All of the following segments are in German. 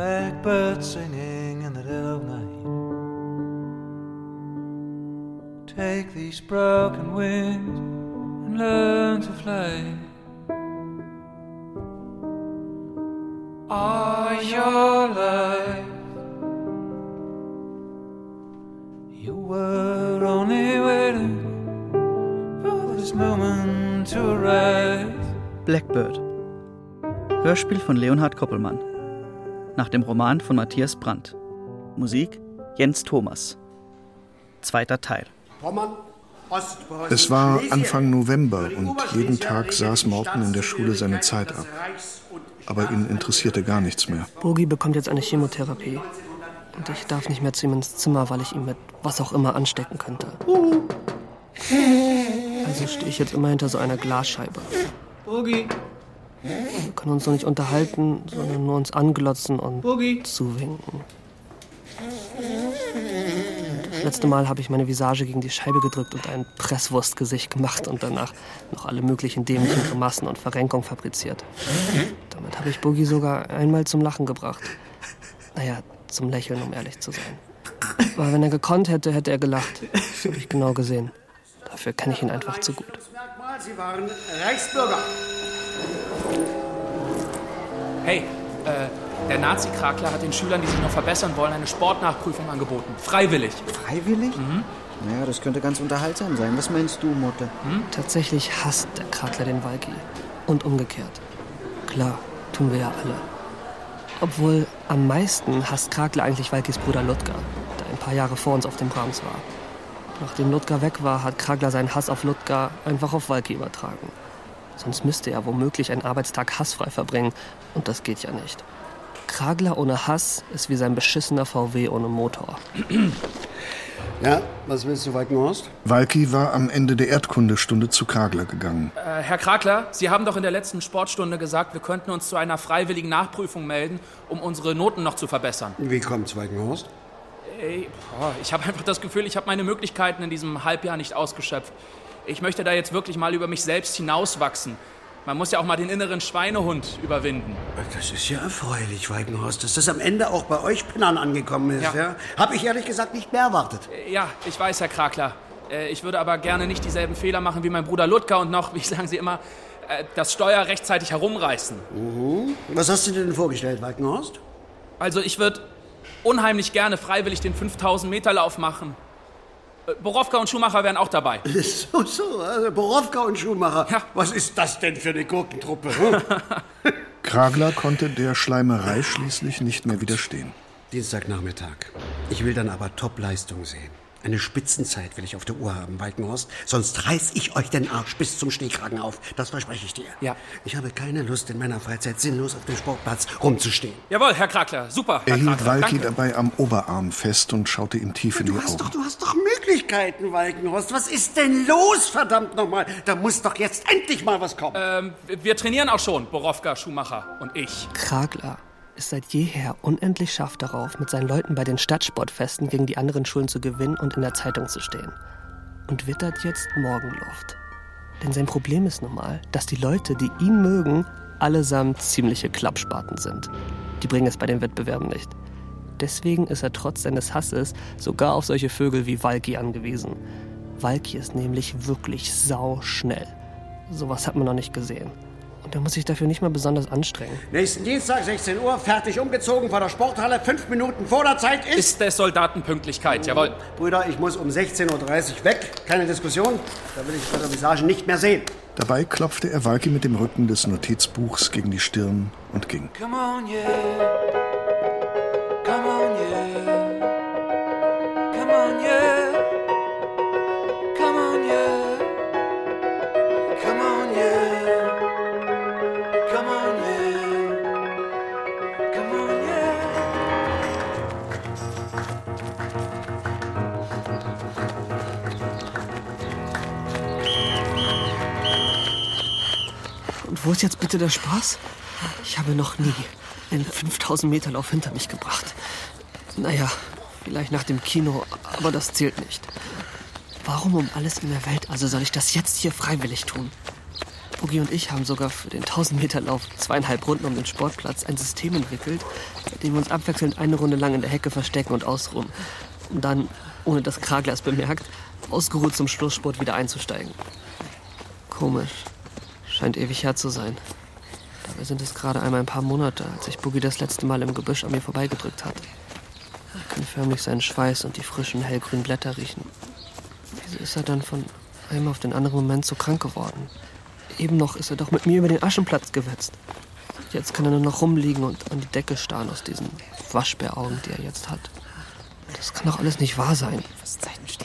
Blackbird singing in the dead of night. Take these broken wings and learn to fly. All your life, you were only waiting for this moment to arise. Blackbird. Hörspiel von Leonhard Koppelmann. Nach dem Roman von Matthias Brandt. Musik Jens Thomas. Zweiter Teil. Es war Anfang November und jeden Tag saß Morten in der Schule seine Zeit ab. Aber ihn interessierte gar nichts mehr. Bogi bekommt jetzt eine Chemotherapie. Und ich darf nicht mehr zu ihm ins Zimmer, weil ich ihn mit was auch immer anstecken könnte. Also stehe ich jetzt immer hinter so einer Glasscheibe. Boogie, Wir können uns noch nicht unterhalten, sondern nur uns anglotzen und Boogie. zuwinken. Das letzte Mal habe ich meine Visage gegen die Scheibe gedrückt und ein Presswurstgesicht gemacht und danach noch alle möglichen dämlichen Grimassen und Verrenkung fabriziert. Damit habe ich Boogie sogar einmal zum Lachen gebracht. Naja, zum Lächeln, um ehrlich zu sein. Aber wenn er gekonnt hätte, hätte er gelacht. Das habe ich genau gesehen. Dafür kenne ich ihn einfach zu gut. Sie waren Reichsbürger. Hey, äh, der Nazi-Krakler hat den Schülern, die sich noch verbessern wollen, eine Sportnachprüfung angeboten. Freiwillig. Freiwillig? Naja, das könnte ganz unterhaltsam sein. Was meinst du, Mutter? Tatsächlich hasst der Krakler den Walki. Und umgekehrt. Klar, tun wir ja alle. Obwohl am meisten hasst Krakler eigentlich Walkis Bruder Ludger, der ein paar Jahre vor uns auf dem Brahms war. Nachdem Ludger weg war, hat Kragler seinen Hass auf Ludger einfach auf Walki übertragen. Sonst müsste er womöglich einen Arbeitstag hassfrei verbringen. Und das geht ja nicht. Kragler ohne Hass ist wie sein beschissener VW ohne Motor. Ja, was willst du, Walkenhorst? Walki war am Ende der Erdkundestunde zu Kragler gegangen. Äh, Herr Krakler, Sie haben doch in der letzten Sportstunde gesagt, wir könnten uns zu einer freiwilligen Nachprüfung melden, um unsere Noten noch zu verbessern. Wie kommt's, Walkenhorst? Ey, boah, ich habe einfach das Gefühl, ich habe meine Möglichkeiten in diesem Halbjahr nicht ausgeschöpft. Ich möchte da jetzt wirklich mal über mich selbst hinauswachsen. Man muss ja auch mal den inneren Schweinehund überwinden. Das ist ja erfreulich, Walkenhorst, dass das am Ende auch bei euch Pennern angekommen ist. Ja. Ja. Hab ich ehrlich gesagt nicht mehr erwartet. Äh, Ja, ich weiß, Herr Krakler. Äh, Ich würde aber gerne nicht dieselben Fehler machen wie mein Bruder Ludger und noch, wie sagen Sie immer, äh, das Steuer rechtzeitig herumreißen. Was hast du dir denn vorgestellt, Walkenhorst? Also ich würde unheimlich gerne freiwillig den 5000 Meter Lauf machen. Borowka und Schumacher wären auch dabei. So, so, also Borowka und Schumacher. Ja. Was ist das denn für eine Gurkentruppe? hm? Kragler konnte der Schleimerei schließlich nicht mehr widerstehen. Dienstagnachmittag. Ich will dann aber Topleistung sehen. Eine Spitzenzeit will ich auf der Uhr haben, Walkenhorst. Sonst reiß ich euch den Arsch bis zum Stehkragen auf. Das verspreche ich dir. Ja. Ich habe keine Lust, in meiner Freizeit sinnlos auf dem Sportplatz rumzustehen. Jawohl, Herr Krakler, super. Herr Er hielt Walki dabei am Oberarm fest und schaute ihm tief in die Du hast, doch, Augen. du hast doch Möglichkeiten, Walkenhorst. Was ist denn los, verdammt nochmal? Da muss doch jetzt endlich mal was kommen. Ähm, wir trainieren auch schon, Borowka, Schumacher und ich. Kragler ist seit jeher unendlich scharf darauf, mit seinen Leuten bei den Stadtsportfesten gegen die anderen Schulen zu gewinnen und in der Zeitung zu stehen. Und wittert jetzt Morgenluft. Denn sein Problem ist nun mal, dass die Leute, die ihn mögen, allesamt ziemliche Klappspaten sind. Die bringen es bei den Wettbewerben nicht. Deswegen ist er trotz seines Hasses sogar auf solche Vögel wie Walki angewiesen. Walki ist nämlich wirklich sauschnell. Sowas hat man noch nicht gesehen. Und er muss sich dafür nicht mal besonders anstrengen. Nächsten Dienstag, 16 Uhr, fertig umgezogen vor der Sporthalle. Fünf Minuten vor der Zeit ist... Ist der Soldatenpünktlichkeit, jawohl. Brüder, ich muss um 16.30 Uhr weg. Keine Diskussion. Da will ich bei der Visage nicht mehr sehen. Dabei klopfte er Walki mit dem Rücken des Notizbuchs gegen die Stirn und ging. Come on, yeah. Wo ist jetzt bitte der Spaß? Ich habe noch nie einen 5000 Meter Lauf hinter mich gebracht. Naja, vielleicht nach dem Kino, aber das zählt nicht. Warum um alles in der Welt also soll ich das jetzt hier freiwillig tun? Boogie und ich haben sogar für den 1000-Meter-Lauf zweieinhalb Runden um den Sportplatz ein System entwickelt, bei dem wir uns abwechselnd eine Runde lang in der Hecke verstecken und ausruhen. Um dann, ohne dass Kragler es bemerkt, ausgeruht zum Schlusssport wieder einzusteigen. Komisch. Scheint ewig her zu sein. Dabei sind es gerade einmal ein paar Monate, als sich Boogie das letzte Mal im Gebüsch an mir vorbeigedrückt hat. Ich kann förmlich seinen Schweiß und die frischen hellgrünen Blätter riechen. Wieso ist er dann von einem auf den anderen Moment so krank geworden? Eben noch ist er doch mit mir über den Aschenplatz gewetzt. Jetzt kann er nur noch rumliegen und an die Decke starren aus diesen Waschbäraugen, die er jetzt hat. Das kann doch alles nicht wahr sein.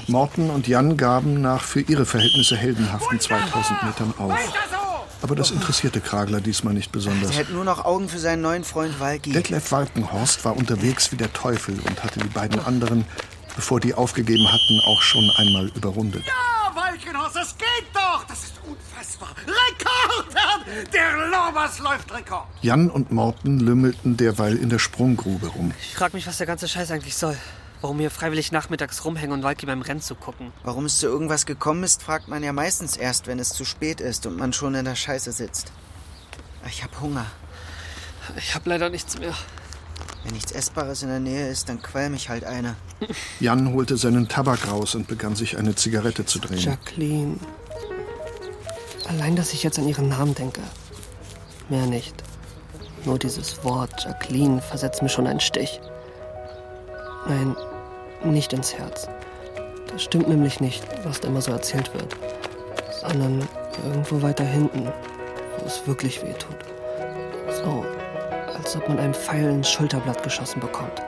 Morten und Jan gaben nach für ihre Verhältnisse heldenhaften 2000 Metern auf. Aber das interessierte Kragler diesmal nicht besonders. Er hält nur noch Augen für seinen neuen Freund Walki. Detlef Walkenhorst war unterwegs wie der Teufel und hatte die beiden anderen, bevor die aufgegeben hatten, auch schon einmal überrundet. Ja, Walkenhorst, das geht doch! Das ist unfassbar! Rekord! Der Lobers läuft Rekord! Jan und Morten lümmelten derweil in der Sprunggrube rum. Ich frag mich, was der ganze Scheiß eigentlich soll. Warum wir freiwillig nachmittags rumhängen und Walki beim Rennen zu gucken. Warum es zu irgendwas gekommen ist, fragt man ja meistens erst, wenn es zu spät ist und man schon in der Scheiße sitzt. Ich hab Hunger. Ich hab leider nichts mehr. Wenn nichts Essbares in der Nähe ist, dann quäl mich halt eine. Jan holte seinen Tabak raus und begann sich eine Zigarette zu drehen. Jacqueline. Allein, dass ich jetzt an ihren Namen denke. Mehr nicht. Nur dieses Wort Jacqueline versetzt mir schon einen Stich. Nein, nicht ins Herz. Das stimmt nämlich nicht, was da immer so erzählt wird. Sondern irgendwo weiter hinten, wo es wirklich weh tut. So, als ob man einem Pfeil ins Schulterblatt geschossen bekommt.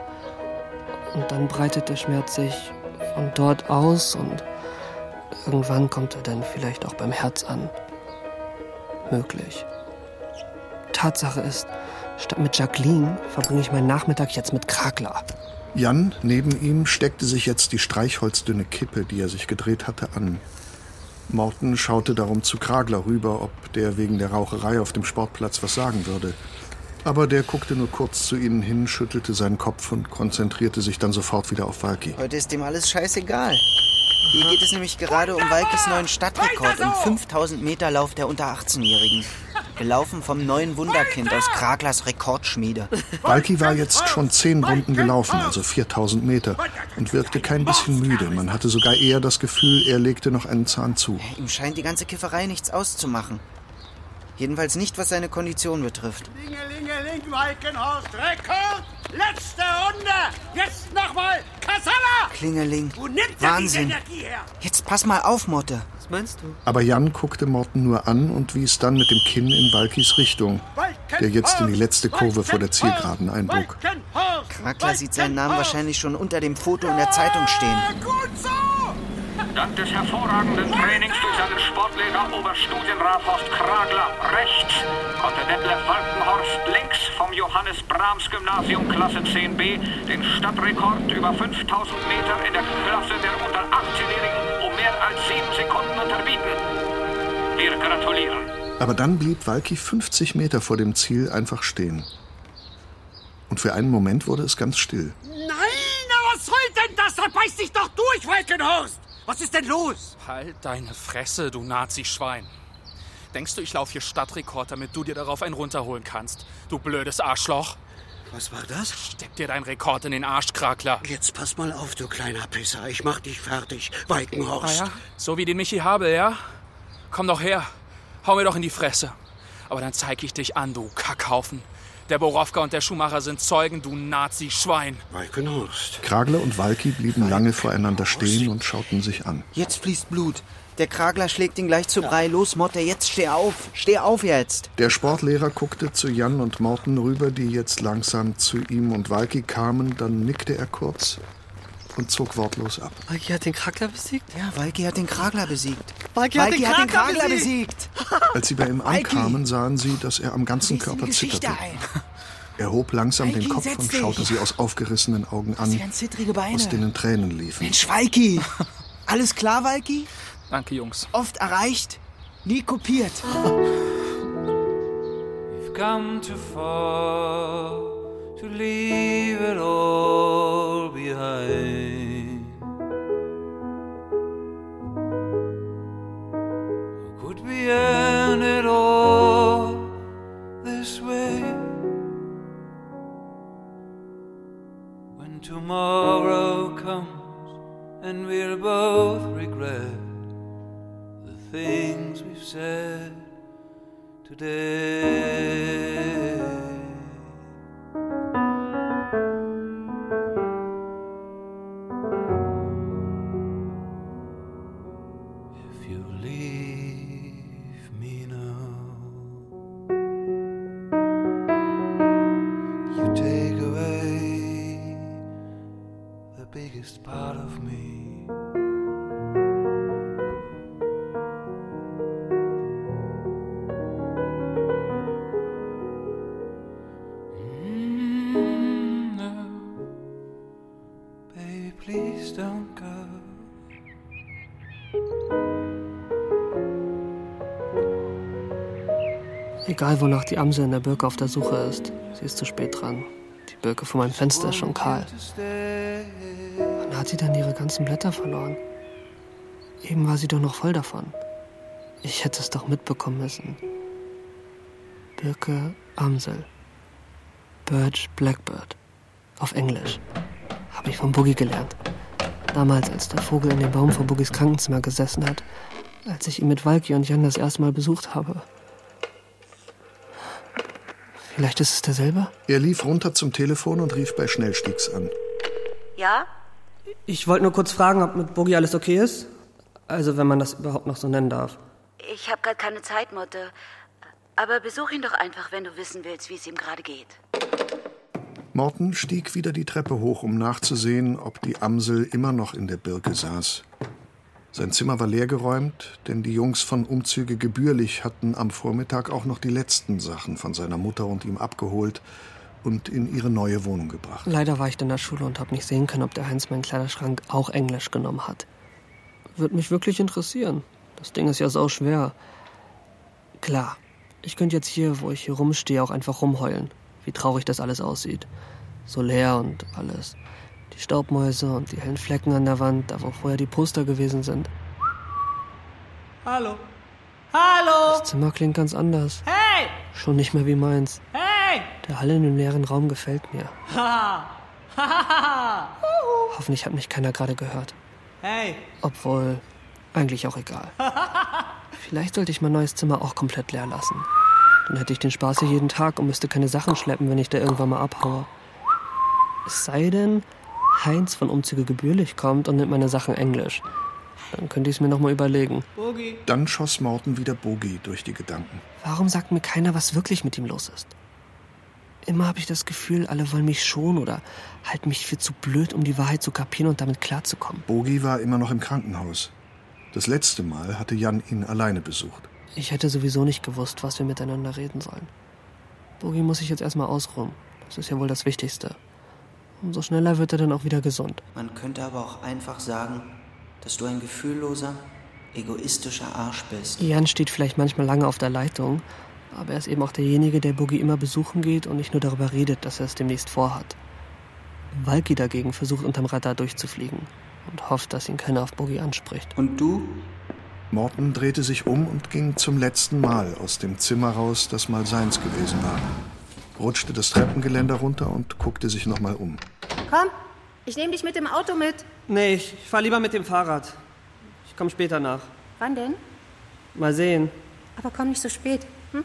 Und dann breitet der Schmerz sich von dort aus und irgendwann kommt er dann vielleicht auch beim Herz an. Möglich. Tatsache ist, statt mit Jacqueline verbringe ich meinen Nachmittag jetzt mit Krakler. Jan neben ihm steckte sich jetzt die streichholzdünne Kippe, die er sich gedreht hatte, an. Morten schaute darum zu Kragler rüber, ob der wegen der Raucherei auf dem Sportplatz was sagen würde. Aber der guckte nur kurz zu ihnen hin, schüttelte seinen Kopf und konzentrierte sich dann sofort wieder auf Walki. Heute ist dem alles scheißegal. Hier geht es nämlich gerade um Walkes neuen Stadtrekord im 5000 Meter Lauf der unter 18-Jährigen. Gelaufen vom neuen Wunderkind aus Kraglers Rekordschmiede. Walki war jetzt schon zehn Runden gelaufen, also 4000 Meter, und wirkte kein bisschen müde. Man hatte sogar eher das Gefühl, er legte noch einen Zahn zu. Ihm scheint die ganze Kifferei nichts auszumachen. Jedenfalls nicht, was seine Kondition betrifft. Lingelingeling, Walkenhorst, Rekord! Letzte Runde! Jetzt nochmal! Kassala! Klingeling. Wo nimmt er Wahnsinn. die Energie her? Jetzt pass mal auf, Motte. Was meinst du? Aber Jan guckte Morten nur an und wies dann mit dem Kinn in Walkis Richtung, der jetzt in die letzte Kurve vor der Zielgeraden einbog. Krakler sieht seinen Namen wahrscheinlich schon unter dem Foto in der Zeitung stehen. Ah, Gut so! Dank des hervorragenden Trainings durch seinen Sportlehrer Oberstudienrat Horst Kragler rechts konnte Detlef Walkenhorst links vom Johannes Brahms Gymnasium Klasse 10b den Stadtrekord über 5000 Meter in der Klasse der unter 18-Jährigen um mehr als sieben Sekunden unterbieten. Wir gratulieren. Aber dann blieb Walki 50 Meter vor dem Ziel einfach stehen. Und für einen Moment wurde es ganz still. Nein, aber was soll denn das? Da beiß dich doch durch, Walkenhorst! Was ist denn los? Halt deine Fresse, du Nazi-Schwein. Denkst du, ich laufe hier Stadtrekord, damit du dir darauf einen runterholen kannst? Du blödes Arschloch. Was war das? Steck dir deinen Rekord in den Arsch, Krakler. Jetzt pass mal auf, du kleiner Pisser. Ich mach dich fertig, Ah Walkenhorst. ja? So wie den Michi habe, ja? Komm doch her. Hau mir doch in die Fresse. Aber dann zeig ich dich an, du Kackhaufen. Der Borowka und der Schumacher sind Zeugen, du Nazi-Schwein. Kragler und Walki blieben lange voreinander stehen und schauten sich an. Jetzt fließt Blut. Der Kragler schlägt ihn gleich zu Brei. Los, Motte, jetzt steh auf. Steh auf jetzt. Der Sportlehrer guckte zu Jan und Morten rüber, die jetzt langsam zu ihm und Walki kamen. Dann nickte er kurz und zog wortlos ab. Walki hat den Krakler besiegt? Ja, Walki hat den Kragler besiegt. Walki hat den hat den Kragler Kragler besiegt. besiegt. Als sie bei ihm ankamen, sahen sie, dass er am ganzen Körper zitterte. Er hob langsam den Walki, Kopf setz und dich. schaute sie aus aufgerissenen Augen Sie an, zittrige Beine. aus denen Tränen liefen. Mensch, Walki. Alles klar, Walki? Danke, Jungs. Oft erreicht, nie kopiert. We've come too far to leave it all behind. End it all this way. When tomorrow comes and we'll both regret the things we've said today. Egal, wonach die Amsel in der Birke auf der Suche ist, sie ist zu spät dran. Die Birke vor meinem Fenster ist schon kahl. Wann hat sie denn ihre ganzen Blätter verloren? Eben war sie doch noch voll davon. Ich hätte es doch mitbekommen müssen. Birke Amsel. Birch Blackbird. Auf Englisch. Habe ich von Boogie gelernt. Damals, als der Vogel in dem Baum vor Boogies Krankenzimmer gesessen hat. Als ich ihn mit Walki und Jan das erste Mal besucht habe. Vielleicht ist es derselbe? Er lief runter zum Telefon und rief bei Schnellstiegs an. Ja? Ich wollte nur kurz fragen, ob mit Boogie alles okay ist. Also, wenn man das überhaupt noch so nennen darf. Ich habe gerade keine Zeit, Mutter. Aber besuch ihn doch einfach, wenn du wissen willst, wie es ihm gerade geht. Morten stieg wieder die Treppe hoch, um nachzusehen, ob die Amsel immer noch in der Birke saß. Sein Zimmer war leergeräumt, denn die Jungs von Umzüge gebührlich hatten am Vormittag auch noch die letzten Sachen von seiner Mutter und ihm abgeholt und in ihre neue Wohnung gebracht. Leider war ich in der Schule und habe nicht sehen können, ob der Heinz meinen Kleiderschrank auch Englisch genommen hat. Würde mich wirklich interessieren. Das Ding ist ja so schwer. Klar, ich könnte jetzt hier, wo ich hier rumstehe, auch einfach rumheulen. Wie traurig das alles aussieht. So leer und alles. Die Staubmäuse und die hellen Flecken an der Wand, da wo vorher die Poster gewesen sind. Hallo. Hallo. Das Zimmer klingt ganz anders. Hey. Schon nicht mehr wie meins. Hey. Der Hall in dem leeren Raum gefällt mir. Haha. Hahaha. Hoffentlich hat mich keiner gerade gehört. hey. Obwohl, eigentlich auch egal. Vielleicht sollte ich mein neues Zimmer auch komplett leer lassen. Dann hätte ich den Spaß hier jeden Tag und müsste keine Sachen schleppen, wenn ich da irgendwann mal abhaue. Es sei denn, Heinz von Umzüge gebührlich kommt und nimmt meine Sachen Englisch. Dann könnte ich es mir noch mal überlegen. Boogie. Dann schoss Morten wieder Bogie durch die Gedanken. Warum sagt mir keiner, was wirklich mit ihm los ist? Immer habe ich das Gefühl, alle wollen mich schonen oder halten mich für zu blöd, um die Wahrheit zu kapieren und damit klarzukommen. Bogi war immer noch im Krankenhaus. Das letzte Mal hatte Jan ihn alleine besucht. Ich hätte sowieso nicht gewusst, was wir miteinander reden sollen. Bogi muss sich jetzt erstmal ausruhen. Das ist ja wohl das Wichtigste. Umso schneller wird er dann auch wieder gesund. Man könnte aber auch einfach sagen, dass du ein gefühlloser, egoistischer Arsch bist. Jan steht vielleicht manchmal lange auf der Leitung, aber er ist eben auch derjenige, der Boogie immer besuchen geht und nicht nur darüber redet, dass er es demnächst vorhat. Walki dagegen versucht unterm Radar durchzufliegen und hofft, dass ihn keiner auf Boogie anspricht. Und du? Morten drehte sich um und ging zum letzten Mal aus dem Zimmer raus, das mal seins gewesen war. Rutschte das Treppengeländer runter und guckte sich nochmal um. Komm, ich nehme dich mit dem Auto mit. Nee, ich fahr lieber mit dem Fahrrad. Ich komme später nach. Wann denn? Mal sehen. Aber komm nicht so spät. Hm?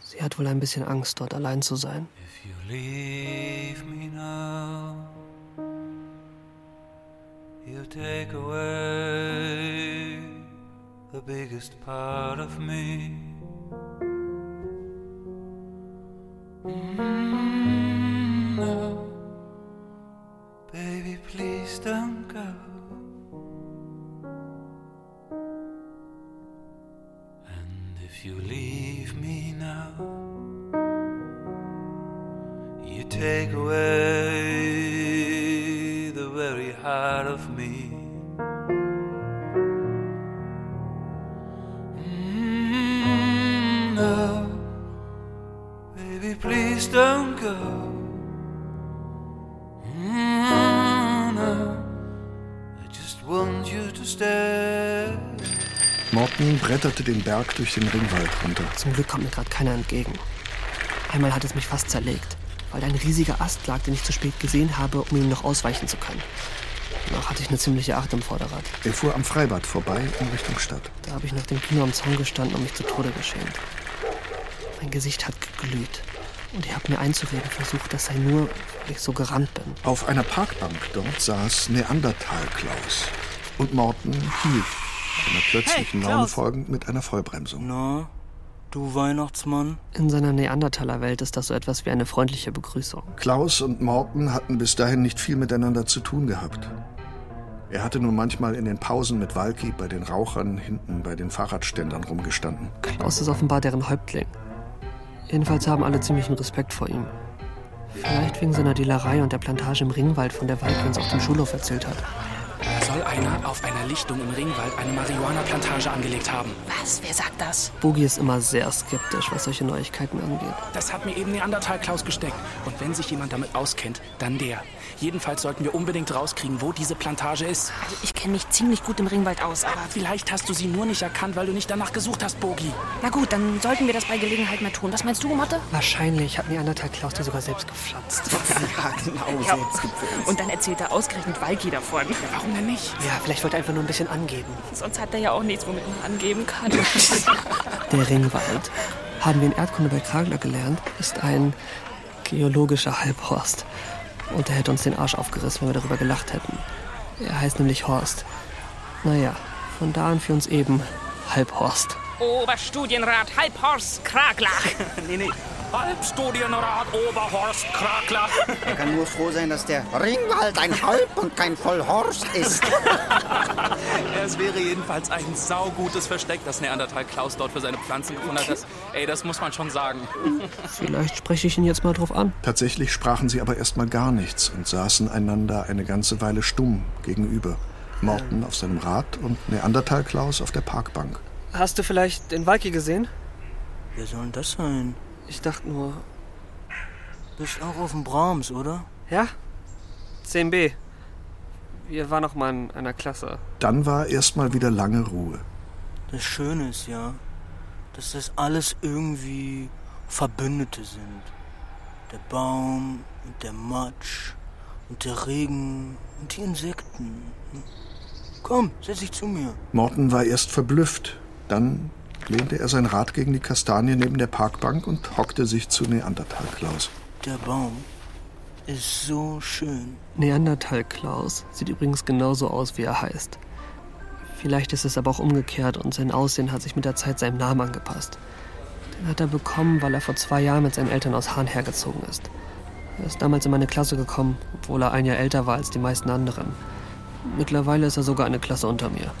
Sie hat wohl ein bisschen Angst, dort allein zu sein. If you leave me now, you take away the biggest part of me. Take away the very heart of me. Please don't go. Mm, no, I just want you to stay. Morten bretterte den Berg durch den Ringwald runter. Zum Glück kommt mir gerade keiner entgegen. Einmal hat es mich fast zerlegt, weil ein riesiger Ast lag, den ich zu spät gesehen habe, um ihm noch ausweichen zu können. Danach hatte ich eine ziemliche Acht im Vorderrad. Er fuhr am Freibad vorbei in Richtung Stadt. Da habe ich nach dem Kino am Zaun gestanden und mich zu Tode geschämt. Mein Gesicht hat geglüht. Und ich habe mir einzureden versucht, das sei nur, weil ich so gerannt bin. Auf einer Parkbank dort saß Neandertal-Klaus. Und Morten hielt, seiner plötzlichen Hey, Laune folgend, mit einer Vollbremsung. Na, du Weihnachtsmann? In seiner Neandertaler-Welt ist das so etwas wie eine freundliche Begrüßung. Klaus und Morten hatten bis dahin nicht viel miteinander zu tun gehabt. Er hatte nur manchmal in den Pausen mit Walki bei den Rauchern hinten bei den Fahrradständern rumgestanden. Klaus ist offenbar deren Häuptling. Jedenfalls haben alle ziemlichen Respekt vor ihm. Vielleicht wegen seiner Dealerei und der Plantage im Ringwald, von der uns auf dem Schulhof erzählt hat. Da soll einer auf einer Lichtung im Ringwald eine Marihuana-Plantage angelegt haben. Was? Wer sagt das? Boogie ist immer sehr skeptisch, was solche Neuigkeiten angeht. Das hat mir eben Neandertal Klaus gesteckt. Und wenn sich jemand damit auskennt, dann der. Jedenfalls sollten wir unbedingt rauskriegen, wo diese Plantage ist. Also ich kenne mich ziemlich gut im Ringwald aus, aber... Vielleicht hast du sie nur nicht erkannt, weil du nicht danach gesucht hast, Bogi. Na gut, dann sollten wir das bei Gelegenheit mal tun. Was meinst du, Motte? Wahrscheinlich hat Neandertal Klaus die sogar selbst gepflanzt. Ja, genau, Ja. selbst gepflanzt. Und dann erzählt er ausgerechnet Walki davon. Warum denn nicht? Ja, vielleicht wollte er einfach nur ein bisschen angeben. Sonst hat er ja auch nichts, womit man angeben kann. Der Ringwald, haben wir in Erdkunde bei Kragler gelernt, ist ein geologischer Halbhorst. Und er hätte uns den Arsch aufgerissen, wenn wir darüber gelacht hätten. Er heißt nämlich Horst. Naja, von da an für uns eben Halbhorst. Oberstudienrat Halbhorst Kragler. nee, nee. Halbstudienrat Oberhorst Krakler. Er kann nur froh sein, dass der Ringwald ein Halb und kein Vollhorst ist. Es wäre jedenfalls ein saugutes Versteck, das Neandertal Klaus dort für seine Pflanzen gefunden hat. Das, ey, das muss man schon sagen. Vielleicht spreche ich ihn jetzt mal drauf an. Tatsächlich sprachen sie aber erstmal gar nichts und saßen einander eine ganze Weile stumm gegenüber. Morten auf seinem Rad und Neandertal Klaus auf der Parkbank. Hast du vielleicht den Walki gesehen? Wer soll denn das sein? Ich dachte nur, Bist auch auf dem Brahms, oder? ja? 10b. Wir waren noch mal in einer Klasse. Dann war erstmal wieder lange Ruhe. Das Schöne ist ja, dass das alles irgendwie Verbündete sind. Der Baum und der Matsch und der Regen und die Insekten. Komm, setz dich zu mir. Morten war erst verblüfft. Dann lehnte er sein Rad gegen die Kastanie neben der Parkbank und hockte sich zu Neandertal Klaus. Der Baum ist so schön. Neandertal Klaus sieht übrigens genauso aus, wie er heißt. Vielleicht ist es aber auch umgekehrt und sein Aussehen hat sich mit der Zeit seinem Namen angepasst. Den hat er bekommen, weil er vor zwei Jahren mit seinen Eltern aus Hahn hergezogen ist. Er ist damals in meine Klasse gekommen, obwohl er ein Jahr älter war als die meisten anderen. Mittlerweile ist er sogar eine Klasse unter mir.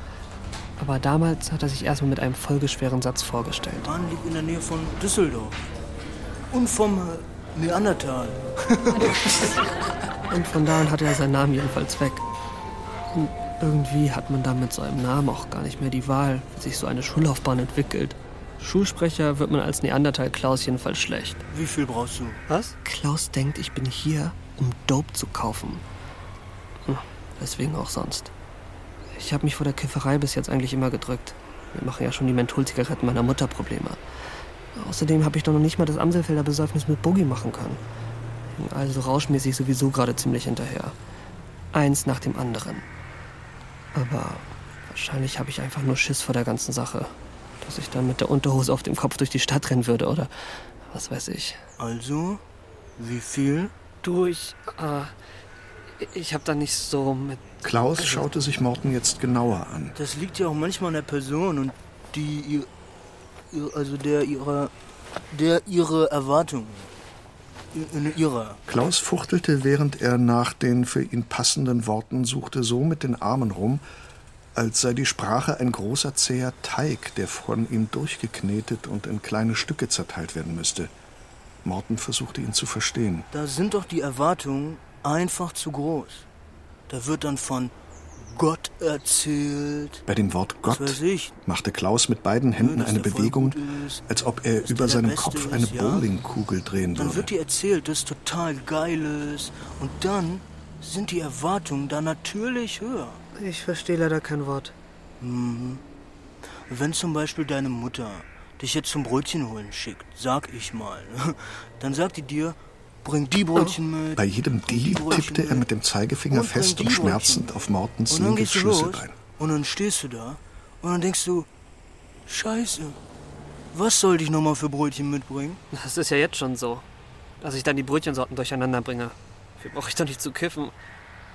Aber damals hat er sich erstmal mit einem folgeschweren Satz vorgestellt. Hahn liegt in der Nähe von Düsseldorf. Und vom äh, Neandertal. Und von da an hatte er seinen Namen jedenfalls weg. Und irgendwie hat man da mit so einem Namen auch gar nicht mehr die Wahl, wie sich so eine Schullaufbahn entwickelt. Schulsprecher wird man als Neandertal Klaus jedenfalls schlecht. Wie viel brauchst du? Was? Klaus denkt, ich bin hier, um Dope zu kaufen. Hm, Deswegen auch sonst. Ich habe mich vor der Kifferei bis jetzt eigentlich immer gedrückt. Wir machen ja schon die Mentholzigaretten meiner Mutter Probleme. Außerdem habe ich doch noch nicht mal das Amselfelder Besäufnis mit Boogie machen können. Also rauschmäßig sowieso gerade ziemlich hinterher. Eins nach dem anderen. Aber wahrscheinlich habe ich einfach nur Schiss vor der ganzen Sache. Dass ich dann mit der Unterhose auf dem Kopf durch die Stadt rennen würde oder was weiß ich. Also, wie viel? Du, ich. Äh, ich habe da nicht so mit. Klaus schaute sich Morten jetzt genauer an. Das liegt ja auch manchmal an der Person und die ihr, ihr also der ihrer der ihre Erwartungen. In ihrer. Klaus fuchtelte, während er nach den für ihn passenden Worten suchte, so mit den Armen rum, als sei die Sprache ein großer zäher Teig, der von ihm durchgeknetet und in kleine Stücke zerteilt werden müsste. Morten versuchte ihn zu verstehen. Da sind doch die Erwartungen einfach zu groß. Da wird dann von Gott erzählt. Bei dem Wort Gott machte Klaus mit beiden Händen eine Bewegung, ist, als ob er über seinem Kopf eine ist, ja? Bowlingkugel drehen Dann würde. wird dir erzählt, dass total geil ist. Und dann sind die Erwartungen da natürlich höher. Ich verstehe leider kein Wort. Mhm. Wenn zum Beispiel deine Mutter dich jetzt zum Brötchen holen schickt, sag ich mal, dann sagt die dir, bring die Brötchen mit. Bei jedem Deal tippte er mit dem Zeigefinger Und fest und schmerzend auf Mortens linkes Schlüsselbein. und dann stehst du da und dann denkst du, Scheiße, was sollte ich nochmal für Brötchen mitbringen? Das ist ja jetzt schon so. Dass ich dann die Brötchensorten durcheinander bringe. Dafür brauche ich doch nicht zu kiffen.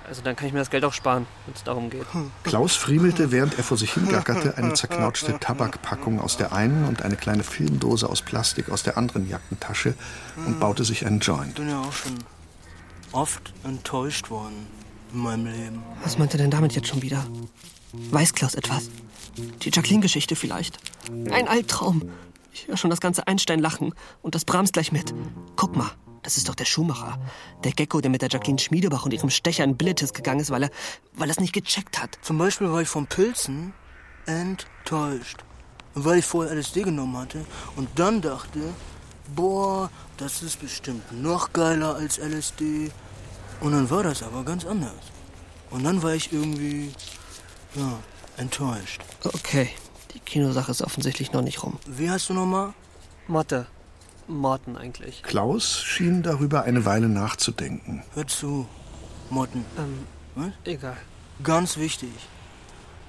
Also dann kann ich mir das Geld auch sparen, wenn es darum geht. Klaus friemelte, während er vor sich hingackerte, eine zerknautschte Tabakpackung aus der einen und eine kleine Filmdose aus Plastik aus der anderen Jackentasche und baute sich einen Ich Joint. bin ja auch schon oft enttäuscht worden in meinem Leben. Was meint er denn damit jetzt schon wieder? Weiß Klaus etwas? Die Jacqueline-Geschichte vielleicht? Ein Albtraum. Ich höre schon das ganze Einstein lachen und das Brahms gleich mit. Guck mal, das ist doch der Schuhmacher. Der Gecko, der mit der Jacqueline Schmiedebach und ihrem Stecher in Billetes gegangen ist, weil er, weil er es nicht gecheckt hat. Zum Beispiel war ich von Pilzen enttäuscht. Weil ich vorher LSD genommen hatte und dann dachte, boah, das ist bestimmt noch geiler als LSD. Und dann war das aber ganz anders. Und dann war ich irgendwie, ja, enttäuscht. Okay, die Kinosache ist offensichtlich noch nicht rum. Wie heißt du nochmal? Motte. Morten eigentlich. Klaus schien darüber eine Weile nachzudenken. Hör zu, Motten. Ähm, Was? egal. Ganz wichtig.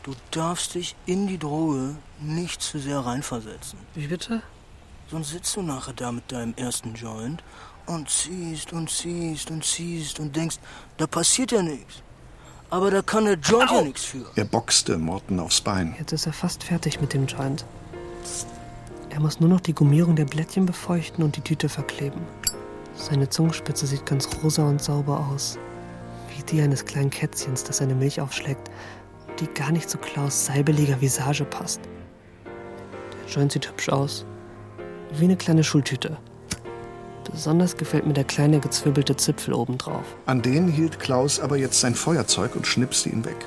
Du darfst dich in die Droge nicht zu sehr reinversetzen. Wie bitte? Sonst sitzt du nachher da mit deinem ersten Joint und ziehst und ziehst und ziehst und denkst, da passiert ja nichts. Aber da kann der Joint ja nichts für. Er boxte Morten aufs Bein. Jetzt ist er fast fertig mit dem Joint. Er muss nur noch die Gummierung der Blättchen befeuchten und die Tüte verkleben. Seine Zungenspitze sieht ganz rosa und sauber aus. Wie die eines kleinen Kätzchens, das seine Milch aufschlägt und die gar nicht zu Klaus seibeliger Visage passt. Der Joint sieht hübsch aus. Wie eine kleine Schultüte. Besonders gefällt mir der kleine gezwirbelte Zipfel obendrauf. An den hielt Klaus aber jetzt sein Feuerzeug und schnipste ihn weg.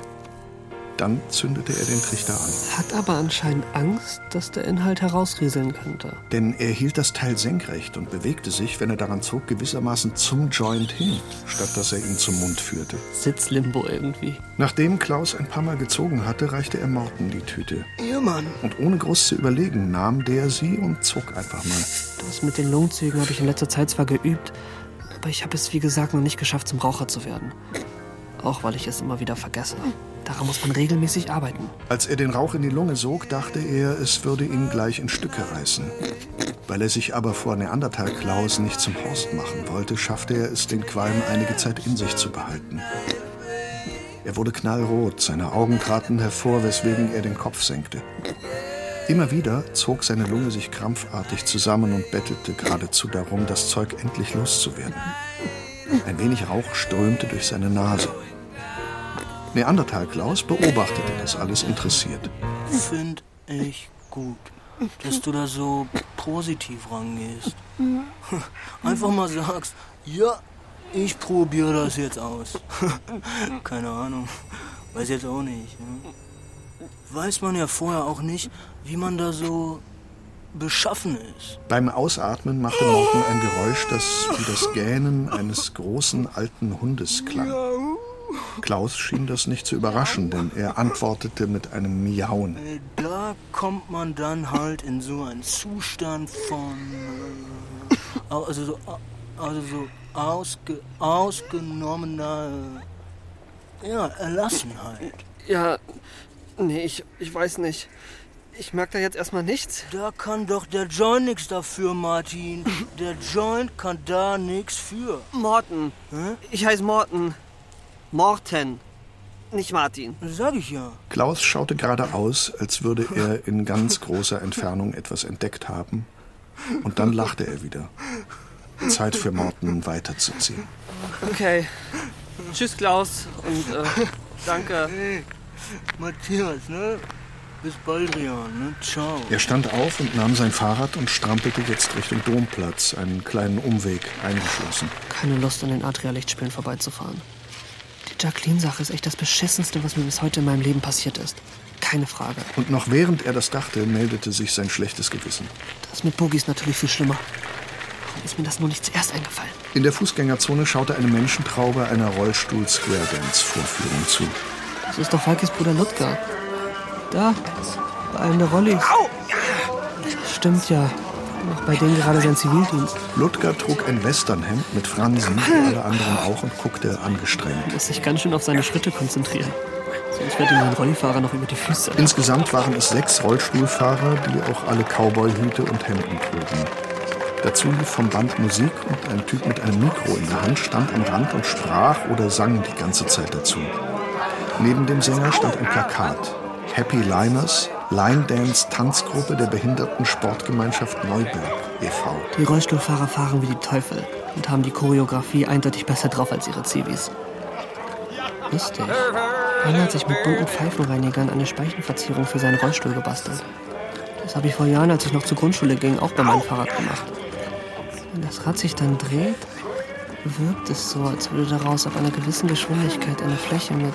Dann zündete er den Trichter an. Hat aber anscheinend Angst, dass der Inhalt herausrieseln könnte. Denn er hielt das Teil senkrecht und bewegte sich, wenn er daran zog, gewissermaßen zum Joint hin, statt dass er ihn zum Mund führte. Sitzlimbo irgendwie. Nachdem Klaus ein paar Mal gezogen hatte, reichte er Morten die Tüte. Ja, Mann. Und ohne groß zu überlegen, nahm der sie und zog einfach mal. Das mit den Lungenzügen habe ich in letzter Zeit zwar geübt, aber ich habe es wie gesagt noch nicht geschafft, zum Raucher zu werden. Auch weil ich es immer wieder vergesse. Daran muss man regelmäßig arbeiten. Als er den Rauch in die Lunge sog, dachte er, es würde ihn gleich in Stücke reißen. Weil er sich aber vor Neandertal Klaus nicht zum Horst machen wollte, schaffte er es, den Qualm einige Zeit in sich zu behalten. Er wurde knallrot, seine Augen traten hervor, weswegen er den Kopf senkte. Immer wieder zog seine Lunge sich krampfartig zusammen und bettelte geradezu darum, das Zeug endlich loszuwerden. Ein wenig Rauch strömte durch seine Nase. Neandertal Klaus beobachtete das alles interessiert. Find ich gut, dass du da so positiv rangehst. Einfach mal sagst, ja, ich probiere das jetzt aus. Keine Ahnung, weiß jetzt auch nicht. Ne? Weiß man ja vorher auch nicht, wie man da so beschaffen ist. Beim Ausatmen machte Morten ein Geräusch, das wie das Gähnen eines großen alten Hundes klang. Klaus schien das nicht zu überraschen, denn er antwortete mit einem Miauen. Äh, Da kommt man dann halt in so einen Zustand von. Äh, also so, also so ausge, ausgenommener. äh, Ja, Erlassenheit. Ja, nee, ich, ich weiß nicht. Ich merke da jetzt erstmal nichts. Da kann doch der Joint nichts dafür, Martin. Der Joint kann da nichts für. Morten. Ich heiße Morten. Morten. Nicht Martin. Sag ich ja. Klaus schaute geradeaus, als würde er in ganz großer Entfernung etwas entdeckt haben. Und dann lachte er wieder. Zeit für Morten weiterzuziehen. Okay. Tschüss, Klaus. Und äh, danke. Hey, Matthias, ne? Bis bald, Rian, ne? Ciao. Er stand auf und nahm sein Fahrrad und strampelte jetzt Richtung Domplatz, einen kleinen Umweg eingeschlossen. Keine Lust, an den Adria-Lichtspielen vorbeizufahren. Die Jacqueline-Sache ist echt das Beschissenste, was mir bis heute in meinem Leben passiert ist. Keine Frage. Und noch während er das dachte, meldete sich sein schlechtes Gewissen. Das mit Boogie ist natürlich viel schlimmer. Warum ist mir das nur nicht zuerst eingefallen? In der Fußgängerzone schaute eine Menschentraube einer Rollstuhl-Square-Dance-Vorführung zu. Das ist doch Falkes Bruder Ludger. Da, bei einem der Rollis. Stimmt ja. Macht bei denen gerade sein Zivildienst. Ludger trug ein Westernhemd mit Fransen, wie alle anderen auch, und guckte angestrengt. Muss sich ganz schön auf seine Schritte konzentrieren. Sonst wird ihm ein Rollifahrer noch über die Füße. Insgesamt waren es sechs Rollstuhlfahrer, die auch alle Cowboyhüte und Hemden trugen. Dazu lief vom Band Musik und ein Typ mit einem Mikro in der Hand stand am Rand und sprach oder sang die ganze Zeit dazu. Neben dem Sänger stand ein Plakat. Happy Liners, Line Dance Tanzgruppe der Behinderten Sportgemeinschaft Neuberg e.V. Die Rollstuhlfahrer fahren wie die Teufel und haben die Choreografie eindeutig besser drauf als ihre Zivis. Lustig. Einer hat sich mit bunten Pfeifenreinigern eine Speichenverzierung für seinen Rollstuhl gebastelt. Das habe ich vor Jahren, als ich noch zur Grundschule ging, auch bei meinem Fahrrad gemacht. Wenn das Rad sich dann dreht, wirkt es so, als würde daraus auf einer gewissen Geschwindigkeit eine Fläche mit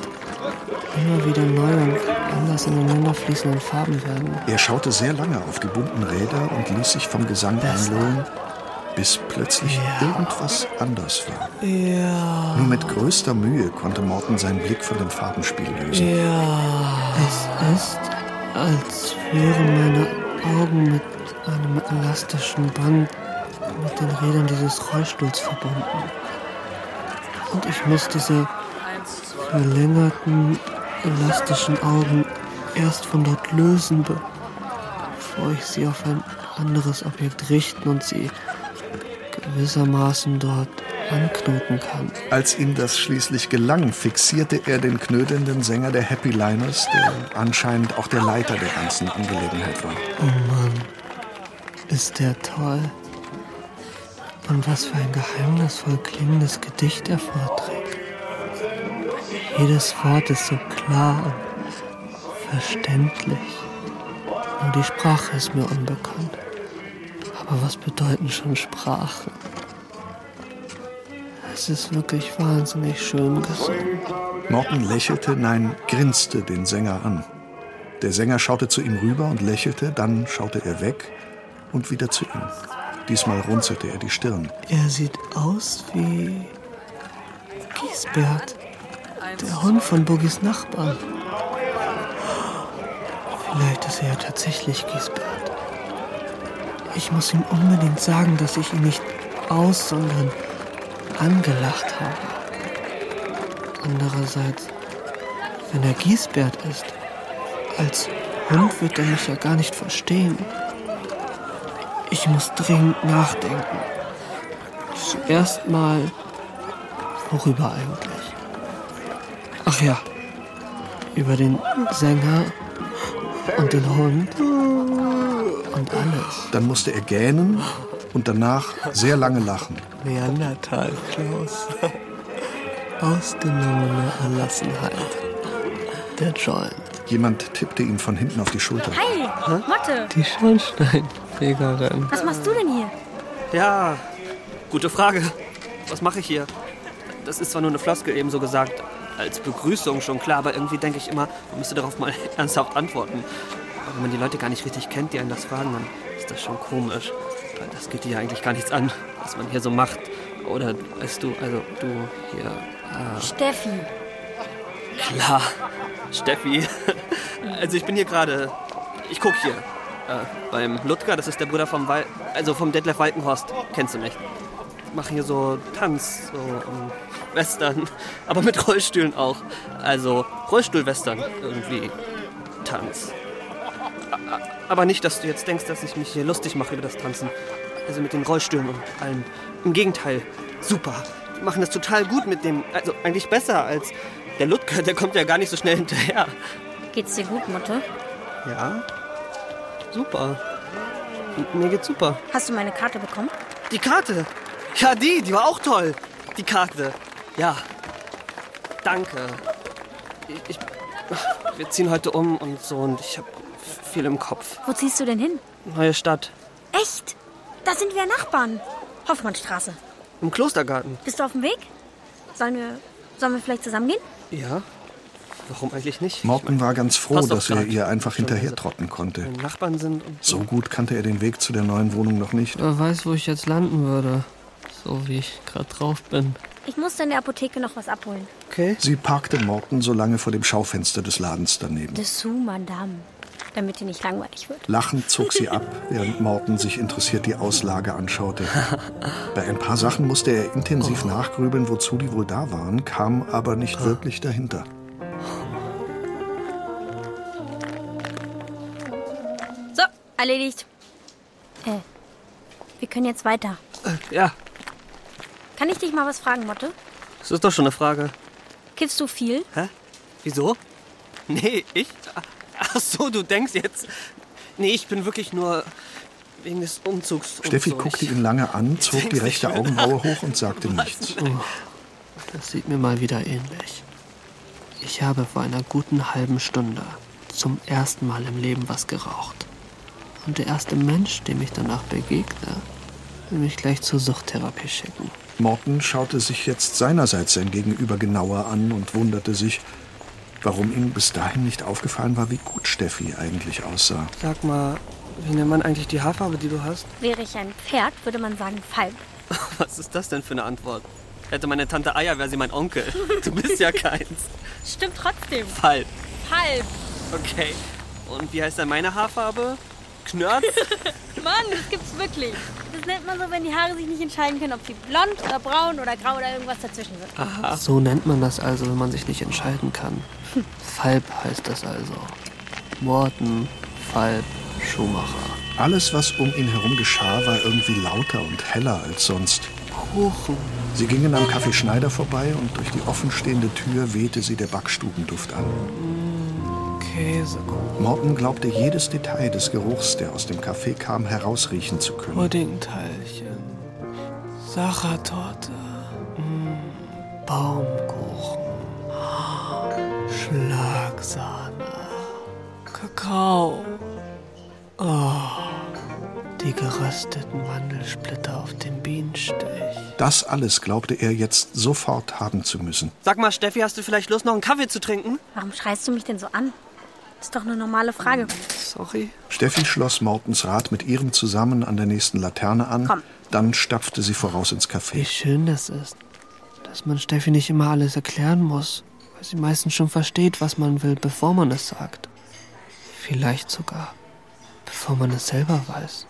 immer wieder neuen, anders ineinander fließenden Farben werden. Er schaute sehr lange auf die bunten Räder und ließ sich vom Gesang einlullen, bis plötzlich irgendwas anders war. Ja. Nur mit größter Mühe konnte Morten seinen Blick von dem Farbenspiel lösen. Ja. Es ist, als wären meine Augen mit einem elastischen Band mit den Rädern dieses Rollstuhls verbunden. Und ich muss diese verlängerten, elastischen Augen erst von dort lösen, be- bevor ich sie auf ein anderes Objekt richten und sie gewissermaßen dort anknoten kann. Als ihm das schließlich gelang, fixierte er den knödelnden Sänger der Happy Liners, der anscheinend auch der Leiter der ganzen Angelegenheit war. Oh Mann, ist der toll. Und was für ein geheimnisvoll klingendes Gedicht er vorträgt. Jedes Wort ist so klar und verständlich. Nur die Sprache ist mir unbekannt. Aber was bedeuten schon Sprachen? Es ist wirklich wahnsinnig schön gesungen. Morten lächelte, nein, grinste den Sänger an. Der Sänger schaute zu ihm rüber und lächelte, dann schaute er weg und wieder zu ihm. Diesmal runzelte er die Stirn. Er sieht aus wie Giesbert, der Hund von Boogies Nachbarn. Vielleicht ist er ja tatsächlich Giesbert. Ich muss ihm unbedingt sagen, dass ich ihn nicht aus, sondern angelacht habe. Andererseits, wenn er Giesbert ist, als Hund wird er mich ja gar nicht verstehen. Ich muss dringend nachdenken. Zuerst mal, worüber eigentlich? Ach ja, über den Sänger und den Hund und alles. Dann musste er gähnen und danach sehr lange lachen. Neandertal, Klaus. Ausgenommene Erlassenheit. Der Joint. Jemand tippte ihm von hinten auf die Schulter. Hi, Motte. Die Schornsteinfegerin. Was machst du denn hier? Ja, gute Frage. Was mache ich hier? Das ist zwar nur eine Floskel eben so gesagt, als Begrüßung schon klar, aber irgendwie denke ich immer, man müsste darauf mal ernsthaft antworten. Aber wenn man die Leute gar nicht richtig kennt, die einen das fragen, dann ist das schon komisch. Weil das geht dir ja eigentlich gar nichts an, was man hier so macht. Oder weißt du, also du hier. Äh, Steffi. Klar, Steffi. Also ich bin hier gerade. Ich guck hier. Äh, beim Ludger, das ist der Bruder vom Wal also vom Detlef Walkenhorst. Kennst du nicht. Mache hier so Tanz, so um, Western, aber mit Rollstühlen auch. Also Rollstuhl-Western irgendwie. Tanz. Aber nicht, dass du jetzt denkst, dass ich mich hier lustig mache über das Tanzen. Also mit den Rollstühlen und allem. Im Gegenteil, super. Die machen das total gut mit dem. Also eigentlich besser als der Ludger, der kommt ja gar nicht so schnell hinterher. Geht's dir gut, Mutter? Ja, super. Mir geht's super. Hast du meine Karte bekommen? Die Karte. Ja, die, die war auch toll. Die Karte. Ja. Danke. Ich, ich, wir ziehen heute um und so und ich habe viel im Kopf. Wo ziehst du denn hin? Neue Stadt. Echt? Da sind wir Nachbarn. Hoffmannstraße. Im Klostergarten. Bist du auf dem Weg? Sollen wir, sollen wir vielleicht zusammen gehen? Ja. Warum eigentlich nicht? Morten war ganz froh, dass er ihr einfach hinterher trotten konnte. Nachbarn sind und So gut kannte er den Weg zu der neuen Wohnung noch nicht. Wer weiß, wo ich jetzt landen würde. So wie ich gerade drauf bin. Ich musste in der Apotheke noch was abholen. Okay. Sie parkte Morten so lange vor dem Schaufenster des Ladens daneben. Dessous, Madame. damit dir nicht langweilig wird. Lachend zog sie ab, während Morten sich interessiert die Auslage anschaute. Bei ein paar Sachen musste er intensiv nachgrübeln, wozu die wohl da waren, kam aber nicht wirklich dahinter. So, erledigt. Äh, wir können jetzt weiter. Äh, ja, Kann ich dich mal was fragen, Motte? das ist doch schon eine Frage. Kiffst du viel? Hä? Wieso? Nee, ich? Ach so, du denkst jetzt. Nee, ich bin wirklich nur wegen des Umzugs. und Steffi so. guckte ihn lange an, zog die rechte Augenbraue hoch und sagte nichts. Oh. Das sieht mir mal wieder ähnlich. Ich habe vor einer guten halben Stunde zum ersten Mal im Leben was geraucht. Und der erste Mensch, dem ich danach begegne, will mich gleich zur Suchttherapie schicken. Morten schaute sich jetzt seinerseits sein Gegenüber genauer an und wunderte sich, warum ihm bis dahin nicht aufgefallen war, wie gut Steffi eigentlich aussah. Sag mal, wie nennt man eigentlich die Haarfarbe, die du hast? Wäre ich ein Pferd, würde man sagen Falb. Was ist das denn für eine Antwort? Hätte meine Tante Eier, wäre sie mein Onkel. Du bist ja keins. Stimmt trotzdem. Fall. Falb. Okay. Und wie heißt denn meine Haarfarbe? Knörz? Mann, das gibt's wirklich. Das nennt man so, wenn die Haare sich nicht entscheiden können, ob sie blond oder braun oder grau oder irgendwas dazwischen sind. So nennt man das also, wenn man sich nicht entscheiden kann. Falb heißt das also. Morten, Falb, Schumacher. Alles, was um ihn herum geschah, war irgendwie lauter und heller als sonst. Kuchen. Sie gingen am Café Schneider vorbei und durch die offenstehende Tür wehte sie der Backstubenduft an. Käsekuchen. Morten glaubte, jedes Detail des Geruchs, der aus dem Café kam, herausriechen zu können. Puddingteilchen. Sachertorte. Mm, Baumkuchen. Schlagsahne. Kakao. Oh, die gerösteten Mandelsplitter auf dem Bienenstich. Das alles glaubte er jetzt sofort haben zu müssen. Sag mal, Steffi, hast du vielleicht Lust, noch einen Kaffee zu trinken? Warum schreist du mich denn so an? Ist doch eine normale Frage. Sorry. Steffi schloss Mortens Rad mit ihrem zusammen an der nächsten Laterne an. Komm. Dann stapfte sie voraus ins Café. Wie schön das ist, dass man Steffi nicht immer alles erklären muss, weil sie meistens schon versteht, was man will, bevor man es sagt. Vielleicht sogar, bevor man es selber weiß.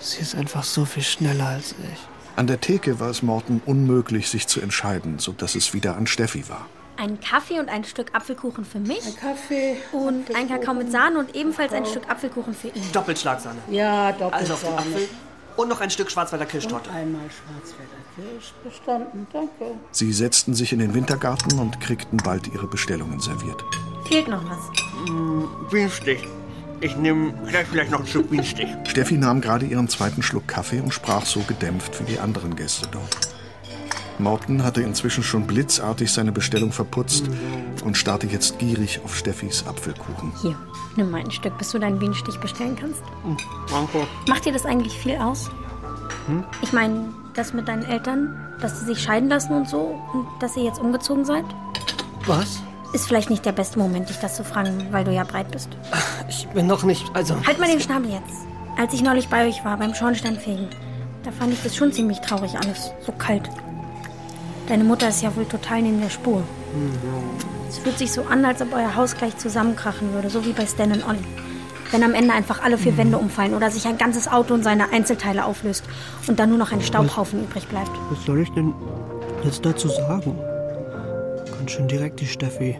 Sie ist einfach so viel schneller als ich. An der Theke war es Morten unmöglich, sich zu entscheiden, sodass es wieder an Steffi war. Ein Kaffee und ein Stück Apfelkuchen für mich. Ein Kaffee. Und ein Kakao mit Sahne und ebenfalls ein Stück Apfelkuchen für ihn. Doppelschlagsahne. Ja, doppelt Also auf den Apfel. Und noch ein Stück Schwarzwälder Kirschtorte. Einmal Schwarzwälder Kirsch. Bestanden, danke. Sie setzten sich in den Wintergarten und kriegten bald ihre Bestellungen serviert. Fehlt noch was. Bienenstich. Ich nehme gleich vielleicht noch ein Stück Bienenstich. Steffi nahm gerade ihren zweiten Schluck Kaffee und sprach so gedämpft wie die anderen Gäste dort. Morten hatte inzwischen schon blitzartig seine Bestellung verputzt und starrte jetzt gierig auf Steffis Apfelkuchen. Hier, nimm mal ein Stück, bis du deinen Bienenstich bestellen kannst. Danke. Macht dir das eigentlich viel aus? Hm? Ich meine, das mit deinen Eltern, dass sie sich scheiden lassen und so und dass ihr jetzt umgezogen seid? Was? Ist vielleicht nicht der beste Moment, dich das zu fragen, weil du ja breit bist. Ich bin noch nicht, also... Halt mal den Schnabel jetzt. Als ich neulich bei euch war, beim Schornsteinfegen, da fand ich das schon ziemlich traurig alles. So kalt. Deine Mutter ist ja wohl total neben der Spur. Es fühlt sich so an, als ob euer Haus gleich zusammenkrachen würde, so wie bei Stan und Olli. Wenn am Ende einfach alle vier Wände umfallen oder sich ein ganzes Auto in seine Einzelteile auflöst und dann nur noch ein Staubhaufen übrig bleibt. Was soll ich denn jetzt dazu sagen? Ganz schön direkt, die Steffi.